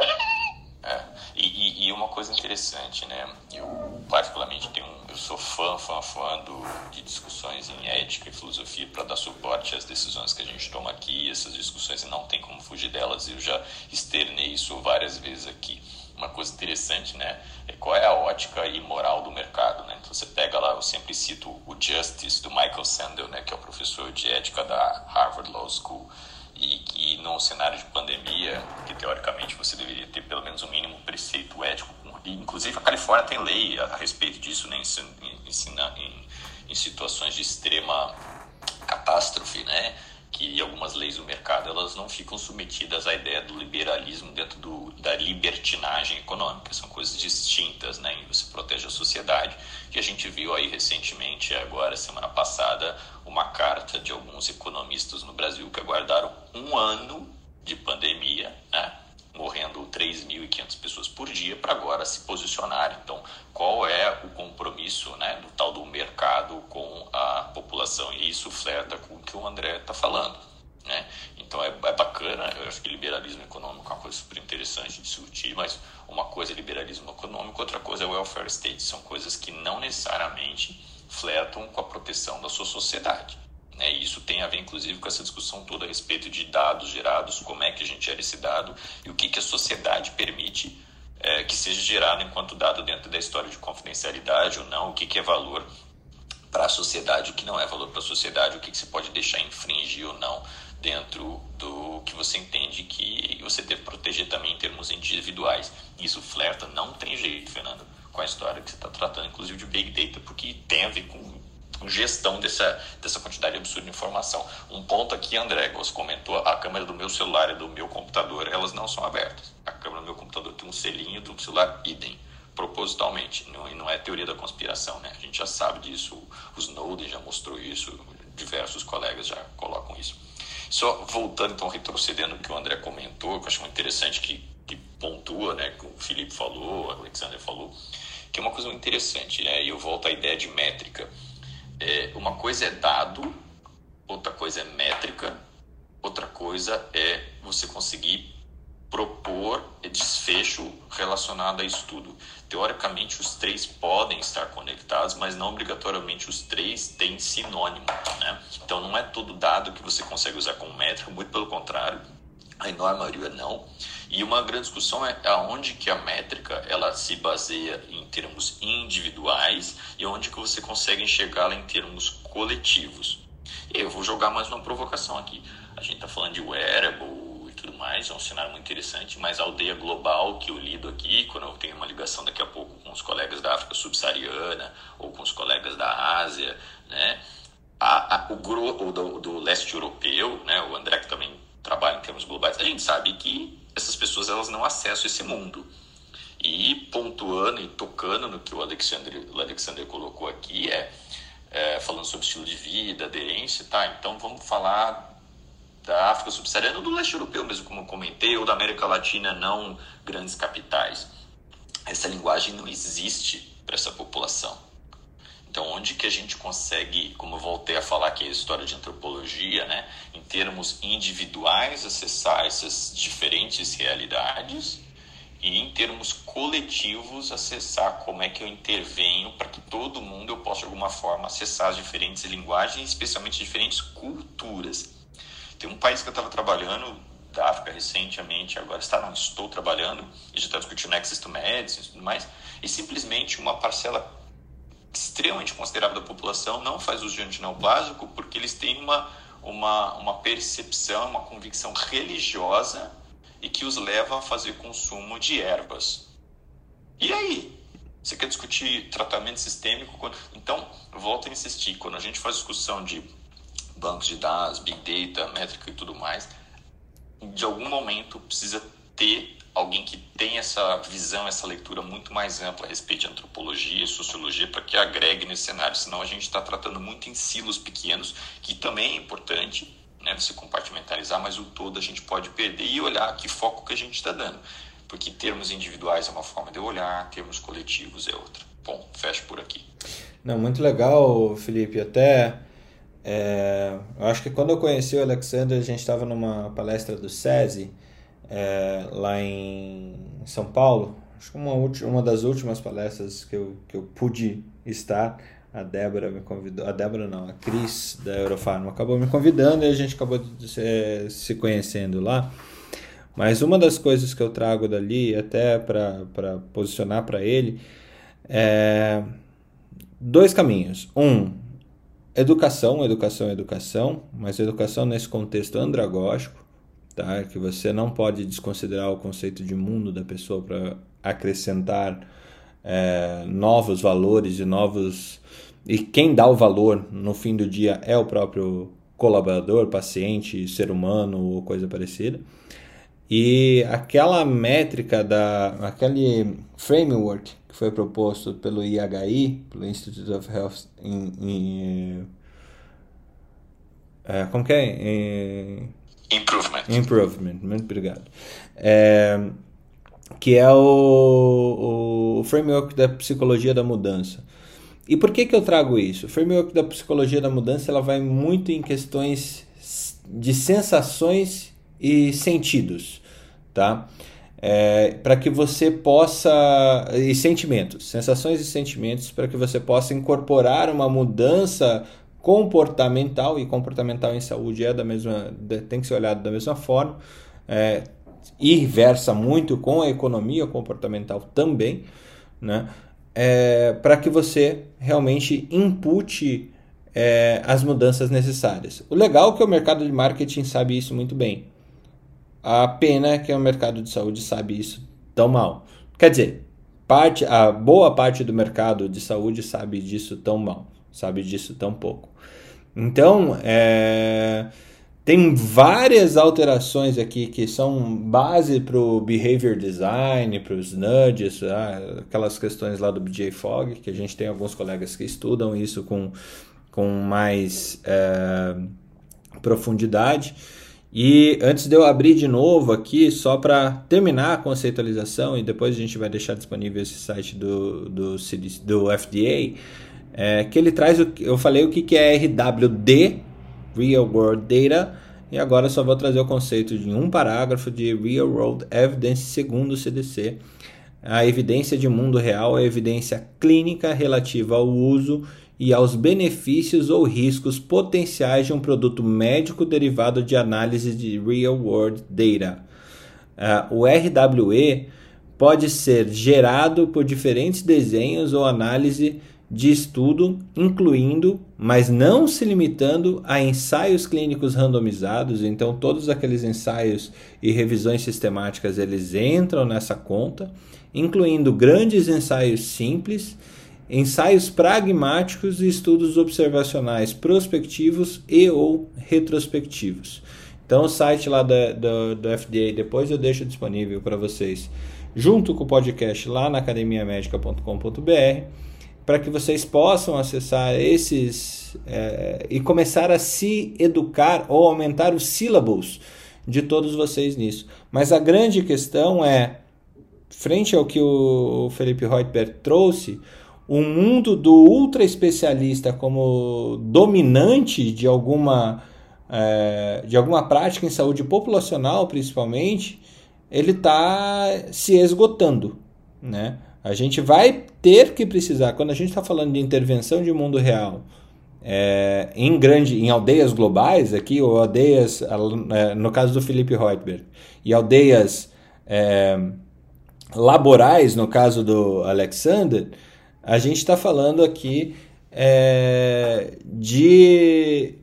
E, e, uma coisa interessante, né? Eu particularmente tenho sou fã, fã, fã do, de discussões em ética e filosofia para dar suporte às decisões que a gente toma aqui. Essas discussões não tem como fugir delas. Eu já externei isso várias vezes aqui. Uma coisa interessante, né? É qual é a ótica e moral do mercado, né? Então você pega lá, eu sempre cito o Justice do Michael Sandel, né? Que é o professor de ética da Harvard Law School e que num cenário de pandemia, que teoricamente você deveria ter pelo menos um mínimo preceito ético, inclusive a Califórnia tem lei a, respeito disso, né, em, em, em situações de extrema catástrofe, né, que algumas leis do mercado elas não ficam submetidas à ideia do liberalismo dentro do, da libertinagem econômica. São coisas distintas, né? E você protege a sociedade. Que a gente viu aí recentemente, agora, semana passada, uma carta de alguns economistas no Brasil que aguardaram um ano de pandemia, né? Morrendo 3.500 pessoas por dia para agora se posicionar. Então, qual é o compromisso né, do tal do mercado com a população? E isso flerta com o que o André está falando. Né? Então, é, é, bacana, eu acho que liberalismo econômico é uma coisa super interessante de discutir, mas uma coisa é liberalismo econômico, outra coisa é welfare state. São coisas que não necessariamente flertam com a proteção da sua sociedade. Né? E isso tem a ver, inclusive, com essa discussão toda a respeito de dados gerados, como é que a gente gera esse dado e o que, que a sociedade permite é, que seja gerado enquanto dado dentro da história de confidencialidade ou não, o que, que é valor para a sociedade, o que não é valor para a sociedade, o que, que você pode deixar infringir ou não dentro do que você entende que você deve proteger também em termos individuais. Isso flerta, não tem jeito, Fernando, com a história que você está tratando, inclusive de Big Data, porque tem a ver com gestão dessa, dessa quantidade absurda de informação. Um ponto aqui, André, você comentou, a câmera do meu celular e do meu computador, elas não são abertas. A câmera do meu computador tem um selinho, do celular idem, propositalmente. Não, e não é teoria da conspiração, né? A gente já sabe disso, o Snowden já mostrou isso, diversos colegas já colocam isso. Só voltando, então, retrocedendo o que o André comentou, que eu acho muito interessante que, que pontua, né, que o Felipe falou, o Alexander falou, que é uma coisa muito interessante, né? E eu volto à ideia de métrica é, uma coisa é dado, outra coisa é métrica, outra coisa é você conseguir propor desfecho relacionado a estudo. Teoricamente, os três podem estar conectados, mas não obrigatoriamente os três têm sinônimo. Né? Então, não é todo dado que você consegue usar como métrica, muito pelo contrário, a enorme maioria não. E uma grande discussão é aonde que a métrica ela se baseia em termos individuais e onde que você consegue enxergá-la em termos coletivos. Eu vou jogar mais uma provocação aqui. A gente está falando de wearable e tudo mais, é um cenário muito interessante, mas a aldeia global que eu lido aqui, quando eu tenho uma ligação daqui a pouco com os colegas da África subsaariana ou com os colegas da Ásia, né? A, a, o grupo do, do leste europeu, né? o André que também trabalha em termos globais, a gente sabe que essas pessoas elas não acessam esse mundo. E pontuando e tocando no que o Alexander, o Alexander colocou aqui, é, é falando sobre estilo de vida, aderência, tá? Então vamos falar da África subsaariana, ou do leste europeu mesmo, como eu comentei, ou da América Latina, não grandes capitais. Essa linguagem não existe para essa população. Então, onde que a gente consegue, como eu voltei a falar aqui, a história de antropologia, né, em termos individuais, acessar essas diferentes realidades e em termos coletivos acessar como é que eu intervenho para que todo mundo eu possa de alguma forma acessar as diferentes linguagens, especialmente diferentes culturas. Tem um país que eu estava trabalhando da África recentemente, agora está não estou trabalhando, e já está discutindo access to medicine e tudo mais, e simplesmente uma parcela extremamente considerável da população não faz uso de antineoplásico porque eles têm uma, uma, uma percepção, uma convicção religiosa e que os leva a fazer consumo de ervas. E aí? Você quer discutir tratamento sistêmico? Então, volto a insistir, quando a gente faz discussão de bancos de dados, big data, métrica e tudo mais, de algum momento precisa ter alguém que tem essa visão, essa leitura muito mais ampla a respeito de antropologia e sociologia para que agregue nesse cenário, senão a gente está tratando muito em silos pequenos, que também é importante, né, você compartimentalizar, mas o todo a gente pode perder e olhar que foco que a gente está dando, porque termos individuais é uma forma de olhar, termos coletivos é outra. Bom, fecho por aqui. Não, muito legal, Felipe, até é, eu acho que quando eu conheci o Alexander, a gente estava numa palestra do SESI, é, lá em São Paulo. Acho que uma, uma das últimas palestras que eu, que eu pude estar. A Débora me convidou. A Débora não, a Cris da Eurofarma acabou me convidando e a gente acabou se, se conhecendo lá. Mas uma das coisas que eu trago dali, até para posicionar para ele, é dois caminhos. Um, Educação, educação, educação, mas educação nesse contexto andragógico, tá? que você não pode desconsiderar o conceito de mundo da pessoa para acrescentar é, novos valores e novos. E quem dá o valor no fim do dia é o próprio colaborador, paciente, ser humano ou coisa parecida. E aquela métrica da aquele framework que foi proposto pelo IHI, pelo Institute of Health in, in é, como que é? Em, Improvement. Improvement, muito obrigado. É, que é o, o framework da psicologia da mudança. E por que, que eu trago isso? O framework da psicologia da mudança ela vai muito em questões de sensações e sentidos, tá? É, para que você possa e sentimentos, sensações e sentimentos, para que você possa incorporar uma mudança comportamental e comportamental em saúde é da mesma tem que ser olhado da mesma forma é, e versa muito com a economia comportamental também, né? É, para que você realmente impute é, as mudanças necessárias. O legal é que o mercado de marketing sabe isso muito bem. A pena é que o mercado de saúde sabe isso tão mal. Quer dizer, parte, a boa parte do mercado de saúde sabe disso tão mal, sabe disso tão pouco. Então, é, tem várias alterações aqui que são base para o behavior design, para os nudges, ah, aquelas questões lá do BJ Fogg, que a gente tem alguns colegas que estudam isso com, com mais é, profundidade. E antes de eu abrir de novo aqui, só para terminar a conceitualização, e depois a gente vai deixar disponível esse site do, do, do FDA, é, que ele traz, o, eu falei o que, que é RWD, Real World Data, e agora só vou trazer o conceito de um parágrafo de Real World Evidence segundo o CDC. A evidência de mundo real é evidência clínica relativa ao uso e aos benefícios ou riscos potenciais de um produto médico derivado de análise de real world data. Uh, o RWE pode ser gerado por diferentes desenhos ou análise de estudo, incluindo, mas não se limitando a ensaios clínicos randomizados. Então, todos aqueles ensaios e revisões sistemáticas eles entram nessa conta, incluindo grandes ensaios simples ensaios pragmáticos e estudos observacionais prospectivos e ou retrospectivos. Então o site lá do, FDA, depois eu deixo disponível para vocês, junto com o podcast lá na academiamedica.com.br, para que vocês possam acessar esses é, e começar a se educar ou aumentar os sílabos de todos vocês nisso. Mas a grande questão é, frente ao que o Felipe Reutberg trouxe, o mundo do ultra especialista como dominante de alguma, é, de alguma prática em saúde populacional, principalmente, ele está se esgotando. Né? A gente vai ter que precisar, quando a gente está falando de intervenção de mundo real, é, em grande, em aldeias globais aqui, ou aldeias, é, no caso do Felipe Reutberg, e aldeias é, laborais, no caso do Alexander, a gente está falando aqui é, de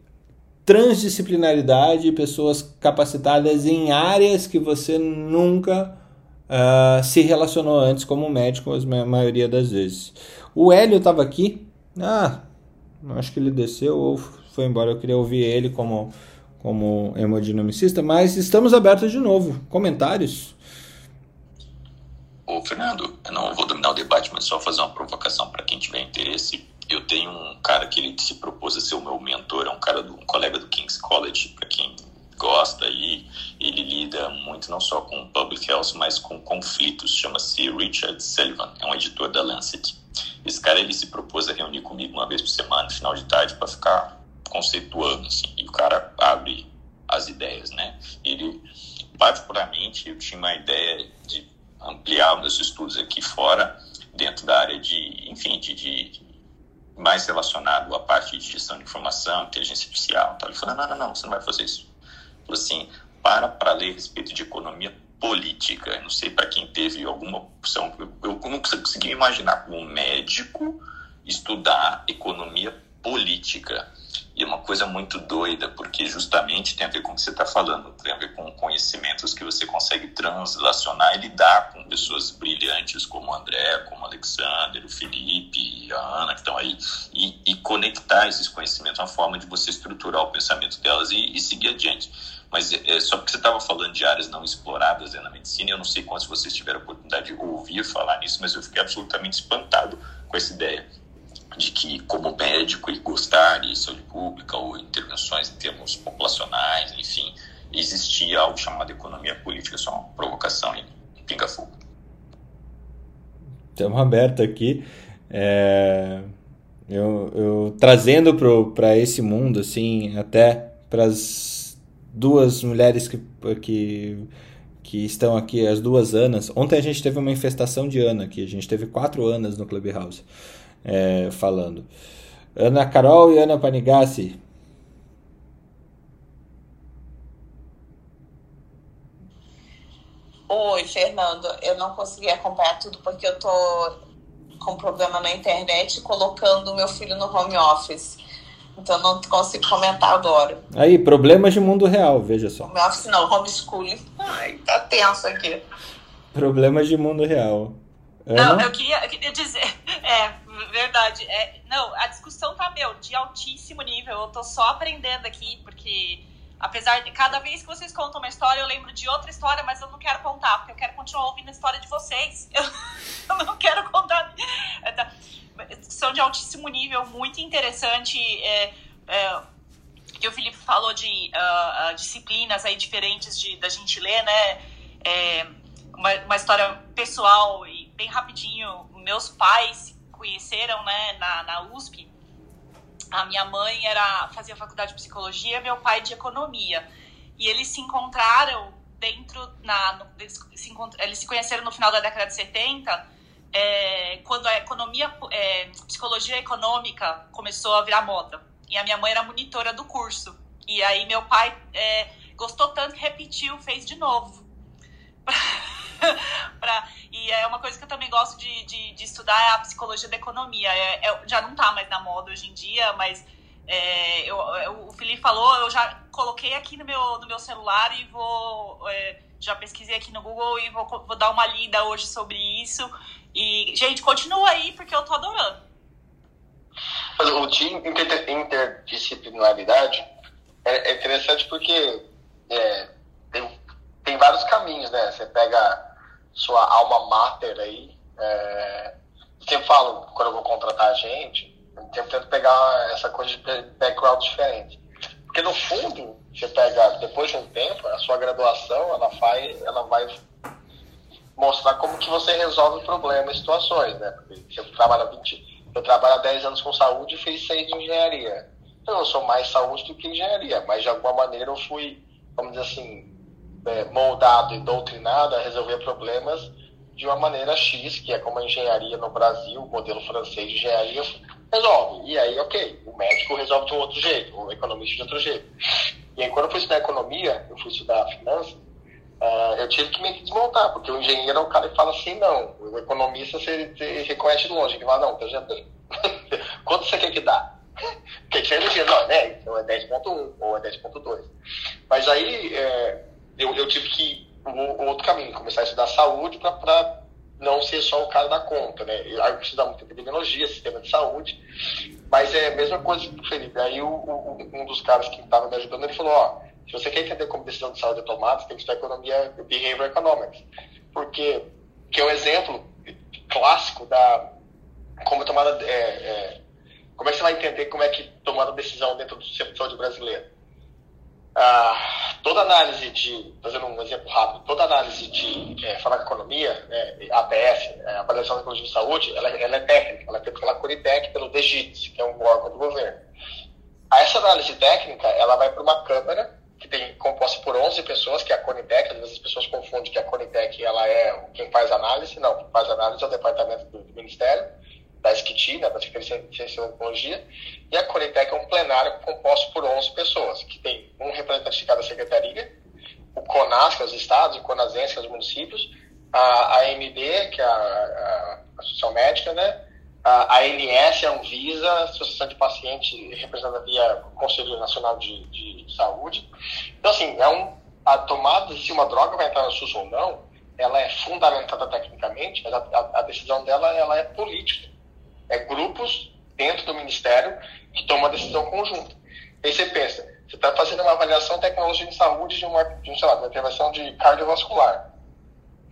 transdisciplinaridade, pessoas capacitadas em áreas que você nunca uh, se relacionou antes como médico, a maioria das vezes. O Hélio estava aqui, ah, acho que ele desceu ou foi embora, eu queria ouvir ele como, como hemodinamicista, mas estamos abertos de novo. Comentários? Ô, Fernando, eu não vou dominar o debate, mas só fazer uma provocação para quem tiver interesse. Eu tenho um cara que ele se propôs a ser o meu mentor, é um cara do, um colega do King's College, para quem gosta e ele lida muito não só com public health, mas com conflitos. Chama-se Richard Sullivan, é um editor da Lancet. Esse cara ele se propôs a reunir comigo uma vez por semana, no final de tarde, para ficar conceituando assim. E o cara abre as ideias, né? Ele particularmente eu tinha uma ideia de ampliar meus estudos aqui fora, dentro da área de, enfim, de, de mais relacionado à parte de gestão de informação, inteligência artificial. Ele falou, não, não, não, você não vai fazer isso. Assim, para para ler a respeito de economia política. Eu não sei para quem teve alguma opção. Eu, eu não consegui imaginar como um médico estudar economia política. E é uma coisa muito doida, porque justamente tem a ver com o que você está falando, tem a ver com conhecimentos que você consegue translacionar e lidar com pessoas brilhantes como o André, como o Alexander, o Felipe, a Ana, que estão aí, e, e conectar esses conhecimentos, uma forma de você estruturar o pensamento delas e, e seguir adiante. Mas é, é só porque você estava falando de áreas não exploradas né, na medicina, eu não sei quantos vocês tiveram a oportunidade de ouvir falar nisso, mas eu fiquei absolutamente espantado com essa ideia de que, como médico, e gostar de saúde pública ou intervenções em termos populacionais, enfim, existia algo chamado economia política, só uma provocação em pinga-fogo. Estamos abertos aqui. É, eu, eu trazendo para esse mundo, assim, até para as duas mulheres que, que, que estão aqui, as duas Anas. Ontem a gente teve uma infestação de Ana aqui, a gente teve quatro Anas no Clubhouse é, falando. Ana Carol e Ana Panigassi. Oi, Fernando. Eu não consegui acompanhar tudo porque eu tô com problema na internet colocando meu filho no home office. Então não consigo comentar agora. Aí, problemas de mundo real, veja só. Home office não, homeschooling. Ai, tá tenso aqui. Problemas de mundo real. Ana? Não, eu queria, eu queria dizer. É, verdade. É, não, a discussão tá, meu, de altíssimo nível. Eu tô só aprendendo aqui, porque apesar de cada vez que vocês contam uma história, eu lembro de outra história, mas eu não quero contar, porque eu quero continuar ouvindo a história de vocês. Eu, eu não quero contar. Discussão de altíssimo nível, muito interessante. É, é, que o Felipe falou de uh, disciplinas aí diferentes de, da gente ler, né? É, uma, uma história pessoal e bem rapidinho. Meus pais conheceram né, na, na USP, a minha mãe era fazia faculdade de psicologia, meu pai de economia. E eles se encontraram dentro na no, eles, se eles se conheceram no final da década de 70, é, quando a economia é, psicologia econômica começou a virar moda. E a minha mãe era monitora do curso. E aí meu pai é, gostou tanto que repetiu, fez de novo. pra, e é uma coisa que eu também gosto de, de, de estudar é a psicologia da economia. É, é, já não está mais na moda hoje em dia, mas é, eu, eu, o Felipe falou, eu já coloquei aqui no meu, no meu celular e vou. É, já pesquisei aqui no Google e vou, vou dar uma lida hoje sobre isso. E, gente, continua aí porque eu tô adorando. O de interdisciplinaridade é, é interessante porque é, vários caminhos, né? Você pega sua alma mater aí. É, eu sempre falo, quando eu vou contratar gente, eu sempre tento pegar essa coisa de background diferente. Porque no fundo, você pega, depois de um tempo, a sua graduação, ela vai, ela vai mostrar como que você resolve problemas, situações, né? Porque você trabalha 20, eu trabalho há 10 anos com saúde e fiz 6 de engenharia. Eu não sou mais saúde do que engenharia, mas de alguma maneira eu fui, vamos dizer assim, é, moldado e doutrinado a resolver problemas de uma maneira X, que é como a engenharia no Brasil, o modelo francês de engenharia resolve. E aí, ok, o médico resolve de um outro jeito, o economista de outro jeito. E aí, quando eu fui estudar economia, eu fui estudar finanças, uh, eu tive que me desmontar, porque o engenheiro é o cara que fala assim, não. O economista, você, você reconhece de longe, que fala, não, veja bem. Quanto você quer que dá? Porque tinha energia, não, é 10, ou é 10.1, ou é 10.2. Mas aí, é, eu, eu tive que ir o, outro caminho, começar a estudar saúde para não ser só o cara da conta, né? Aí eu estudar muito epidemiologia, sistema de saúde, mas é a mesma coisa que o Felipe. Aí o, o, um dos caras que estava me ajudando, ele falou, ó, se você quer entender como decisão de saúde é tomada, você tem que estudar economia, behavior economics. Porque, que é um exemplo clássico da como tomada, é, é, como é que você vai entender como é que tomada decisão dentro do sistema de brasileiro. Ah, toda análise de, fazendo um exemplo rápido, toda análise de é, farmacoeconomia, né, APS, é, Avaliação da Tecnologia de Saúde, ela, ela, é técnica, ela é feita pela Coritec, pelo DGITS, que é um órgão do governo. Essa análise técnica, ela vai para uma câmara que tem composta por 11 pessoas, que é a Conitec, às vezes as pessoas confundem que a Conitec ela é quem faz análise, não, quem faz análise é o departamento do, do Ministério, da SCT, né, da Secretaria de Ciência e Tecnologia, e a Conitec é um plenário composto por 11 pessoas, que tem um representante de cada secretaria, o CONAS, que é os estados, o CONASENS, que é os municípios, a AMD, que é a, a Associação Médica, né, a ANS, a Anvisa, a Associação de Pacientes, representada via Conselho Nacional de, de, de, Saúde. Então, assim, é um, a tomada se uma droga vai entrar no SUS ou não, ela é fundamentada tecnicamente, mas a, a, a decisão dela ela é política é grupos dentro do Ministério que tomam uma decisão conjunta. Aí você pensa, você está fazendo uma avaliação de tecnologia de saúde de uma, de, sei lá, uma intervenção de cardiovascular.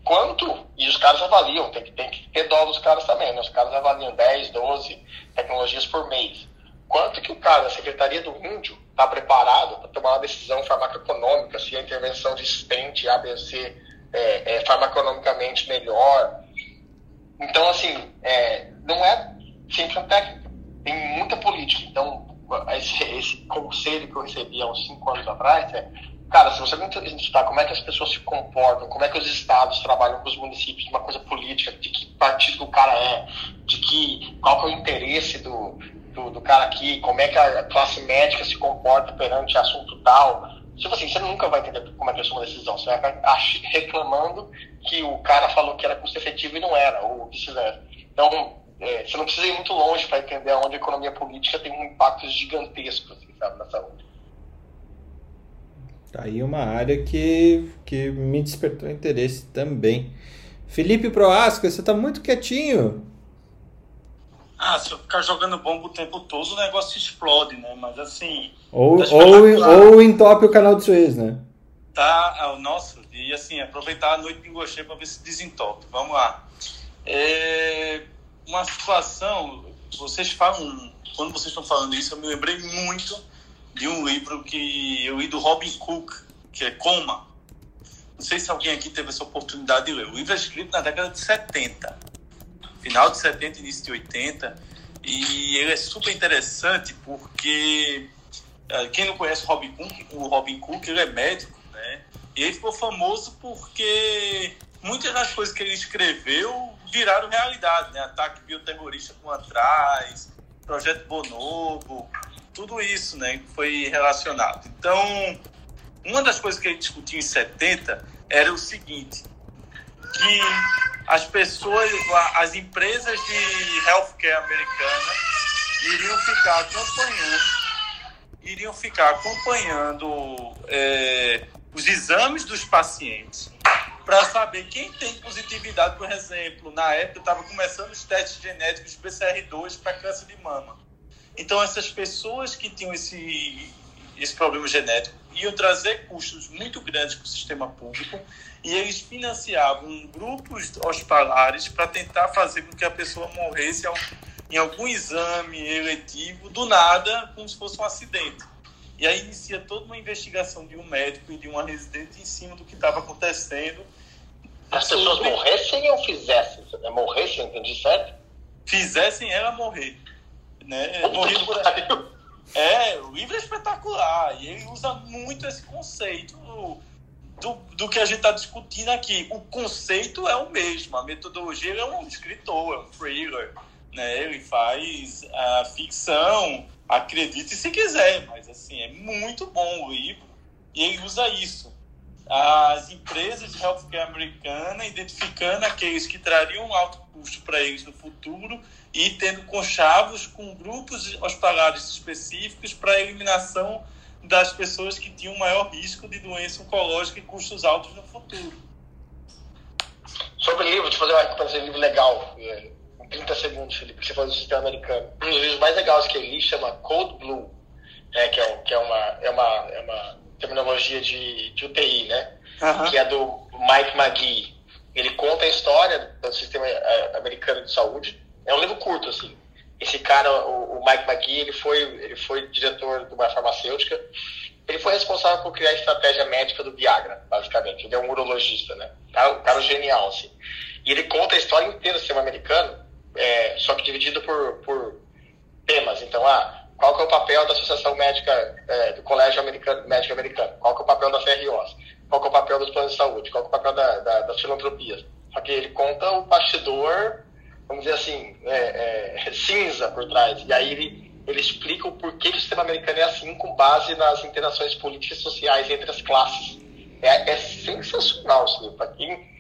Quanto? E os caras avaliam, tem que, tem que ter dó dos caras também, né? Os caras avaliam 10, 12 tecnologias por mês. Quanto que o cara da Secretaria do Índio está preparado para tomar uma decisão farmacoeconômica, se a intervenção de stent, ABC, é, é farmaconomicamente melhor? Então, assim, é, não é sempre a técnica. Tem muita política. Então, esse, esse conselho que eu recebi há uns cinco anos atrás é cara, se você não estudar como é que as pessoas se comportam, como é que os estados trabalham com os municípios, uma coisa política, de que partido o cara é, de que qual que é o interesse do, do, do, cara aqui, como é que a classe médica se comporta perante assunto tal. Tipo assim, você nunca vai entender como é que é uma decisão. Você vai reclamando que o cara falou que era custo efetivo e não era, ou vice-versa. Então, é, você não precisa ir muito longe para entender onde a economia política tem um impacto gigantesco assim, sabe, na saúde. Tá aí uma área que, que me despertou interesse também. Felipe Proasca, você está muito quietinho. Ah, se eu ficar jogando bomba o tempo todo, o negócio explode, né? Mas assim. Ou, ou, ou entope o canal de Suez, né? Tá, ah, nossa, e assim, aproveitar a noite de Gochê para ver se desentope. Vamos lá. É, uma situação, vocês falam, quando vocês estão falando isso, eu me lembrei muito de um livro que eu li do Robin Cook, que é Coma. Não sei se alguém aqui teve essa oportunidade de ler. O livro é escrito na década de 70, final de 70, início de 80, e ele é super interessante porque eh, quem não conhece Robin Cook, o Robin Cook, ele é médico, né? E ele ficou famoso porque muitas das coisas que ele escreveu viraram realidade, né? Ataque bioterrorista com atrás, projeto Bonobo, tudo isso, né? Foi relacionado. Então, uma das coisas que ele discutiu em 70 era o seguinte, que as pessoas, as empresas de healthcare americanas iriam ficar acompanhando, iriam ficar acompanhando é, os exames dos pacientes para saber quem tem positividade, por exemplo, na época estava começando os testes genéticos PCR2 para câncer de mama. Então essas pessoas que tinham esse esse problema genético iam trazer custos muito grandes para o sistema público e eles financiavam grupos hospitalares para tentar fazer com que a pessoa morresse em algum exame eletivo do nada, como se fosse um acidente. E aí inicia toda uma investigação de um médico e de uma residente em cima do que estava acontecendo. As pessoas morressem ou fizessem? Morressem, entendi certo? Fizessem ela morrer. Né? Morrer por... É, o livro é espetacular. E ele usa muito esse conceito do, do que a gente está discutindo aqui. O conceito é o mesmo, a metodologia é um escritor, é um thriller. Né? Ele faz a ficção, acredite se quiser, mas assim, é muito bom o livro e ele usa isso. As empresas de healthcare americana identificando aqueles que trariam alto custo para eles no futuro e tendo conchavos com grupos hospitalares específicos para a eliminação das pessoas que tinham maior risco de doença oncológica e custos altos no futuro. Sobre livro, deixa eu fazer de livro legal. É, em 30 segundos, Felipe, você falou do sistema americano. Um dos livros mais legais que eu li chama Code Blue, é, que, é, que é, uma, é, uma, é uma terminologia de, de UTI, né? Uhum. Que é do Mike McGee. Ele conta a história do sistema é, americano de saúde. É um livro curto, assim. Esse cara, o, o Mike McGee, ele foi, ele foi diretor de uma farmacêutica. Ele foi responsável por criar a estratégia médica do Viagra, basicamente. Ele é um urologista, né? O cara, o cara é genial, assim. E ele conta a história inteira do sistema americano, é, só que dividido por, por temas. Então, ah, qual que é o papel da Associação Médica, é, do Colégio Americano, Médico Americano? Qual que é o papel da CROs? Qual que é o papel dos planos de saúde? Qual que é o papel da, da, das filantropias? Só que ele conta o bastidor vamos dizer assim, é, é, cinza por trás. E aí ele, ele explica o porquê que o sistema americano é assim, com base nas interações políticas e sociais entre as classes. É, é sensacional isso livro. Para quem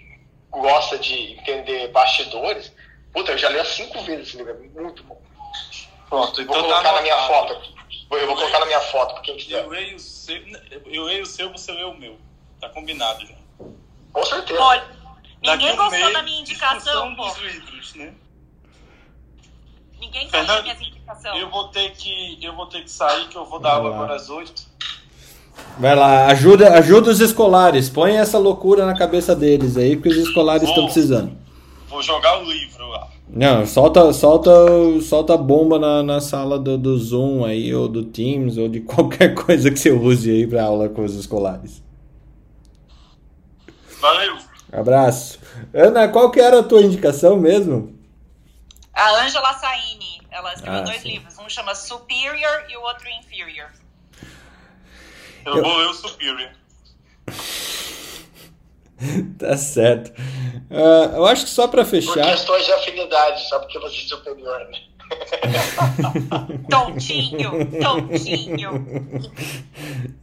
gosta de entender bastidores, puta, eu já li há cinco vezes esse livro, é muito bom. Pronto, então vou colocar tá na minha foto aqui. Eu vou colocar na minha foto quiser. Eu leio o seu, eu leio o seu, você lê o meu. Tá combinado já. Com certeza. Olha, ninguém gostou da minha indicação, pô. Livros, né? Ninguém quer minha indicação. Eu vou ter que, eu vou ter que sair, que eu vou dar aula agora às oito. Vai lá, ajuda, ajuda os escolares. Põe essa loucura na cabeça deles aí, porque os escolares estão precisando. Vou jogar o livro lá. Não, solta, solta, solta bomba na, na sala do, do Zoom aí, ou do Teams, ou de qualquer coisa que você use aí para aula com os escolares. Valeu. Abraço. Ana, qual que era a tua indicação mesmo? A Angela Saini, ela escreveu ah, dois sim. livros. Um chama Superior e o outro Inferior. Eu, eu... vou ler o Superior. tá certo. Uh, eu acho que só para fechar. Por questões de afinidade, só porque você é superior, né? tontinho, tontinho.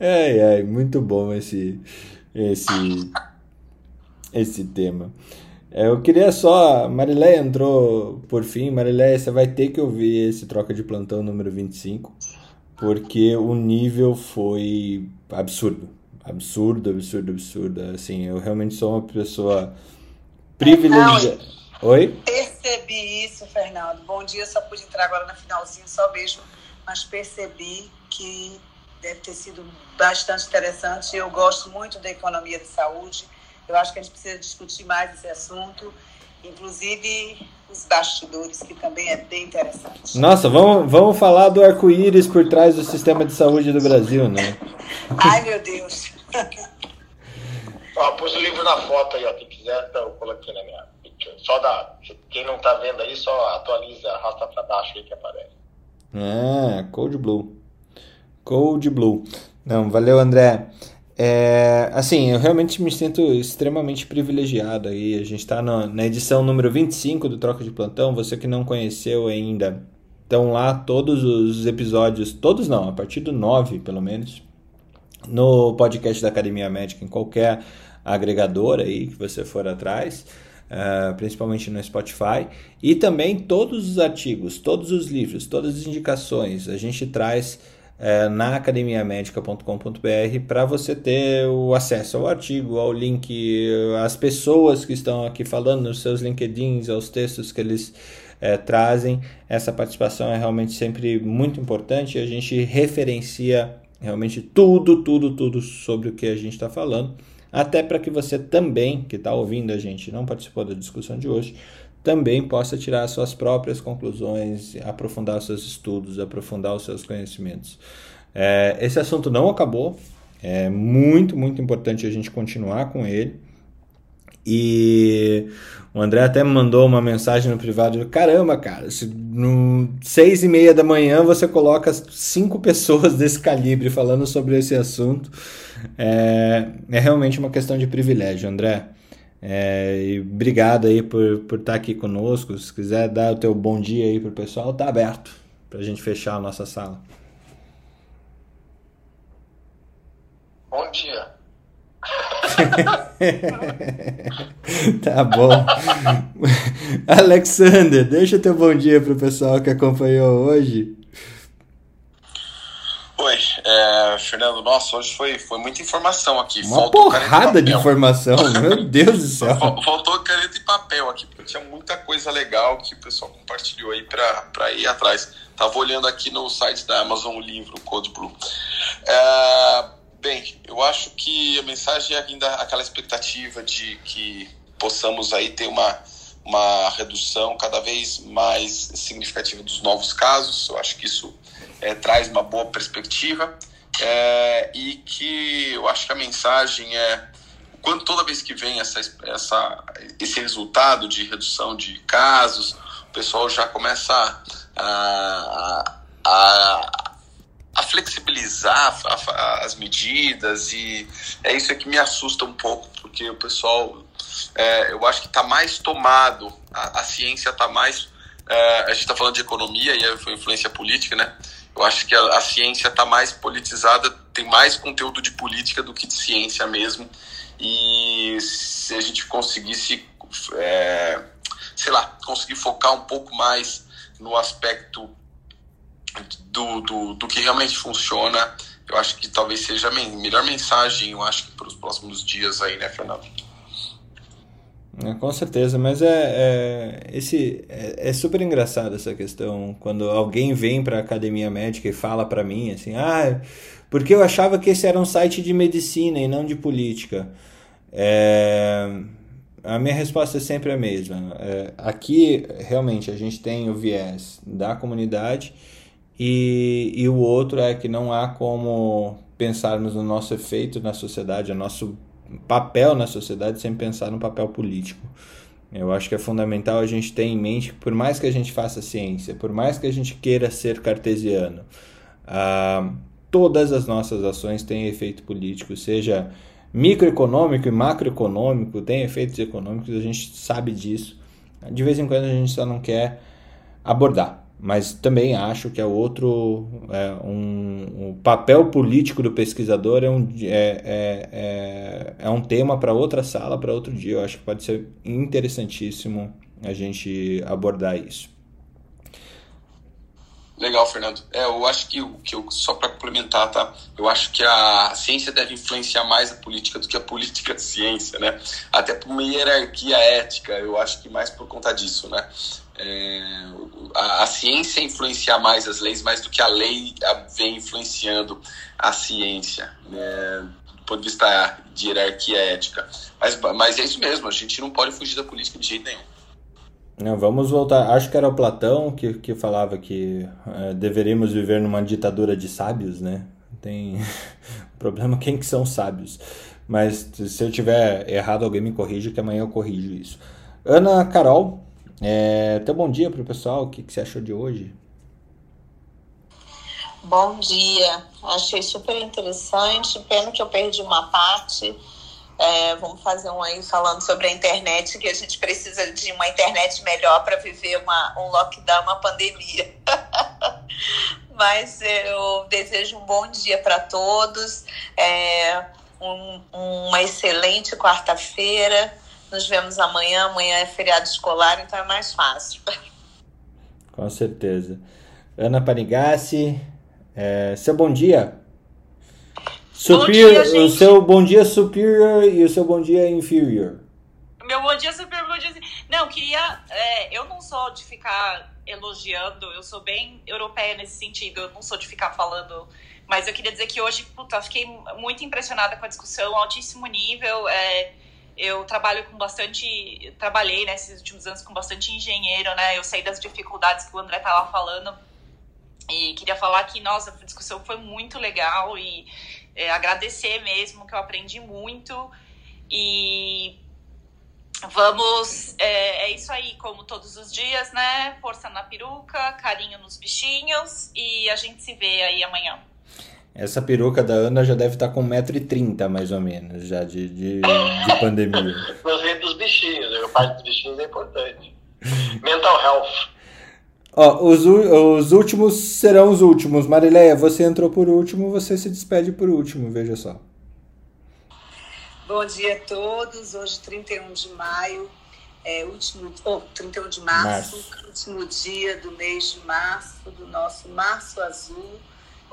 Ai, ai, muito bom esse, esse, esse tema. É, eu queria só. Marileia entrou por fim. Marileia, você vai ter que ouvir esse troca de plantão número 25, porque o nível foi absurdo. Absurdo, absurdo, absurdo. Assim, eu realmente sou uma pessoa privilegiada. Oi? Percebi isso, Fernando. Bom dia, só pude entrar agora no finalzinho, só beijo, mas percebi que deve ter sido bastante interessante. Eu gosto muito da economia de saúde eu acho que a gente precisa discutir mais esse assunto, inclusive os bastidores, que também é bem interessante. Nossa, vamos, vamos falar do arco-íris por trás do sistema de saúde do Brasil, né? Ai, meu Deus. Ó, pus o livro na foto aí, ó. Quem quiser, então, eu coloquei na minha Só dá. Quem não tá vendo aí, só atualiza, arrasta pra baixo aí que aparece. Ah, Code Blue. Code Blue. Não, valeu, André. É, assim, eu realmente me sinto extremamente privilegiado aí. A gente está na, na, edição número 25 do Troca de Plantão. Você que não conheceu ainda, estão lá todos os episódios, todos não, a partir do 9 pelo menos, no podcast da Academia Médica, em qualquer agregador aí que você for atrás. Uh, principalmente no Spotify, e também todos os artigos, todos os livros, todas as indicações. A gente traz é, na academiamedica.com.br para você ter o acesso ao artigo, ao link, às pessoas que estão aqui falando nos seus LinkedIns, aos textos que eles é, trazem. Essa participação é realmente sempre muito importante. A gente referencia realmente tudo, tudo, tudo sobre o que a gente está falando, até para que você também, que está ouvindo a gente, não participou da discussão de hoje, também possa tirar suas próprias conclusões, aprofundar seus estudos, aprofundar os seus conhecimentos. É, esse assunto não acabou, é muito, muito importante a gente continuar com ele. E o André até me mandou uma mensagem no privado: caramba, cara, se no seis e meia da manhã você coloca cinco pessoas desse calibre falando sobre esse assunto, é, é realmente uma questão de privilégio, André. É, e obrigado aí por, por estar aqui conosco. Se quiser dar o teu bom dia aí pro pessoal, tá aberto para a gente fechar a nossa sala. Bom dia. tá bom. Alexander, deixa teu bom dia pro pessoal que acompanhou hoje. Oi, é, Fernando, nossa, hoje foi, foi muita informação aqui. Uma Faltou porrada de informação, meu Deus do céu. Faltou caneta e papel aqui, porque tinha muita coisa legal que o pessoal compartilhou aí para ir atrás. Tava olhando aqui no site da Amazon o livro Code Blue. É, bem, eu acho que a mensagem é ainda aquela expectativa de que possamos aí ter uma, uma redução cada vez mais significativa dos novos casos. Eu acho que isso é, traz uma boa perspectiva é, e que eu acho que a mensagem é quando toda vez que vem essa, essa, esse resultado de redução de casos, o pessoal já começa a, a, a flexibilizar as medidas e é isso que me assusta um pouco, porque o pessoal, é, eu acho que está mais tomado, a, a ciência está mais, é, a gente está falando de economia e a influência política, né? Eu acho que a, a ciência está mais politizada, tem mais conteúdo de política do que de ciência mesmo. E se a gente conseguisse, é, sei lá, conseguir focar um pouco mais no aspecto do, do, do que realmente funciona, eu acho que talvez seja a melhor mensagem, eu acho para os próximos dias aí, né, Fernando? É, com certeza, mas é, é esse é, é, super engraçado essa questão quando alguém vem para a academia médica e fala para mim assim, ah, porque eu achava que esse era um site de medicina e não de política. É, a minha resposta é sempre a mesma. É, aqui realmente a gente tem o viés da comunidade e, e o outro é que não há como pensarmos no nosso efeito na sociedade, o nosso papel na sociedade sem pensar no papel político. Eu acho que é fundamental a gente ter em mente que, por mais que a gente faça ciência, por mais que a gente queira ser cartesiano, uh, todas as nossas ações têm efeito político, seja microeconômico e macroeconômico, tem efeitos econômicos, a gente sabe disso. De vez em quando a gente só não quer abordar mas também acho que é outro é, um, um papel político do pesquisador é um, é, é, é, é um tema para outra sala para outro dia eu acho que pode ser interessantíssimo a gente abordar isso Legal, Fernando. É, eu acho que, que eu, só para complementar, tá? Eu acho que a ciência deve influenciar mais a política do que a política a ciência, né? Até por uma hierarquia ética, eu acho que mais por conta disso, né? É, a, a, ciência influenciar mais as leis, mais do que a lei vem influenciando a ciência, né, do ponto de vista de hierarquia ética. Mas, mas é isso mesmo, a gente não pode fugir da política de jeito nenhum. Não, vamos voltar. Acho que era o Platão que, que falava que é, deveríamos viver numa ditadura de sábios, né? Tem problema quem que são sábios. Mas se eu tiver errado, alguém me corrija, que amanhã eu corrijo isso. Ana Carol, é, então, bom dia para o pessoal. O que, que você achou de hoje? Bom dia. Achei super interessante. Pena que eu perdi uma parte. É, vamos fazer um aí falando sobre a internet, que a gente precisa de uma internet melhor para viver uma, um lockdown, uma pandemia. Mas eu desejo um bom dia para todos, é, um, uma excelente quarta-feira nos vemos amanhã. Amanhã é feriado escolar, então é mais fácil. Com certeza. Ana Panigassi, é, seu bom dia. Superior, bom dia, o seu bom dia superior e o seu bom dia inferior. Meu bom dia superior, bom dia. Não, queria. É, eu não sou de ficar elogiando, eu sou bem europeia nesse sentido. Eu não sou de ficar falando Mas eu queria dizer que hoje, puta, fiquei muito impressionada com a discussão, altíssimo nível. É, eu trabalho com bastante, trabalhei nesses né, últimos anos com bastante engenheiro, né? Eu sei das dificuldades que o André estava falando e queria falar que, nossa, a discussão foi muito legal e é, agradecer mesmo, que eu aprendi muito. E vamos, é, é, isso aí, como todos os dias, né? Força na peruca, carinho nos bichinhos e a gente se vê aí amanhã. Essa peruca da Ana já deve estar com 1,30m mais ou menos, já de, de, de pandemia. Gostei dos bichinhos, a parte dos bichinhos é importante. Mental health. Ó, os, os últimos serão os últimos. Marileia, você entrou por último, você se despede por último, veja só. Bom dia a todos. Hoje, 31 de maio, é último, oh, 31 de março, março, último dia do mês de março, do nosso Março Azul.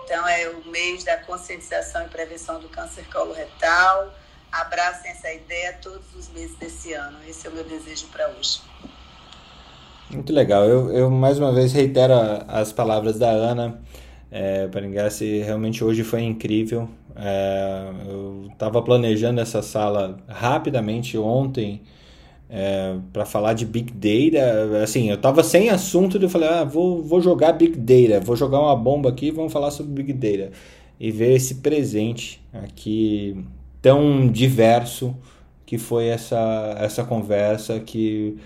Então, é o mês da conscientização e prevenção do câncer coloretal. Abracem essa ideia todos os meses desse ano. Esse é o meu desejo para hoje. Muito legal. Eu, eu mais uma vez reitero as palavras da Ana. É, se realmente hoje foi incrível. É, eu estava planejando essa sala rapidamente ontem é, para falar de Big Data. Assim, eu estava sem assunto e eu falei, ah, vou, vou jogar Big Data, vou jogar uma bomba aqui vamos falar sobre Big Data. E ver esse presente aqui tão diverso que foi essa, essa conversa que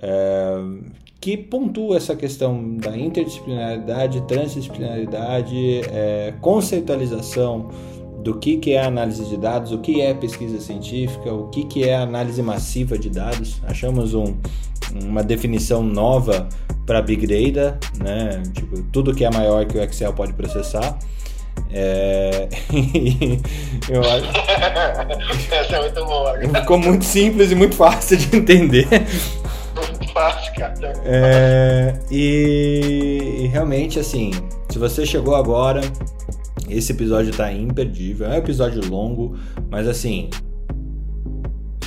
é, que pontua essa questão da interdisciplinaridade, transdisciplinaridade, é, conceitualização do que, que é análise de dados, o que é pesquisa científica, o que, que é análise massiva de dados. Achamos um, uma definição nova para Big Data, né? Tipo, tudo que é maior que o Excel pode processar. É... eu acho... Essa é muito boa. Ficou muito simples e muito fácil de entender fácil, cara. É, e, e, realmente, assim, se você chegou agora, esse episódio tá imperdível. É um episódio longo, mas assim,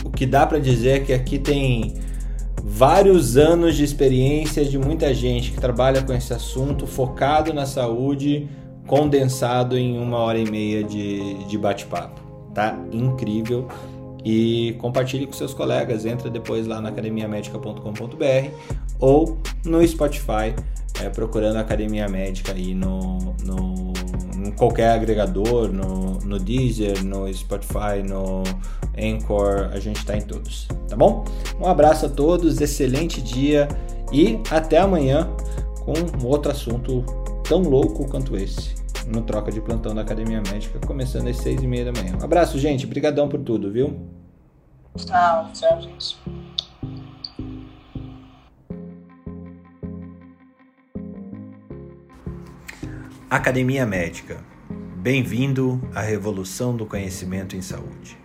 o que dá para dizer é que aqui tem vários anos de experiência de muita gente que trabalha com esse assunto focado na saúde, condensado em uma hora e meia de, de bate-papo. Tá incrível e compartilhe com seus colegas. Entra depois lá na academiamedica.com.br ou no Spotify, é, procurando Academia Médica aí no, no, em qualquer agregador, no, no Deezer, no Spotify, no Anchor, a gente está em todos, tá bom? Um abraço a todos, excelente dia e até amanhã com outro assunto tão louco quanto esse no Troca de Plantão da Academia Médica, começando às seis e meia da manhã. Um abraço, gente. Obrigadão por tudo, viu? Tchau, tchau, gente. Academia Médica. Bem-vindo à revolução do conhecimento em saúde.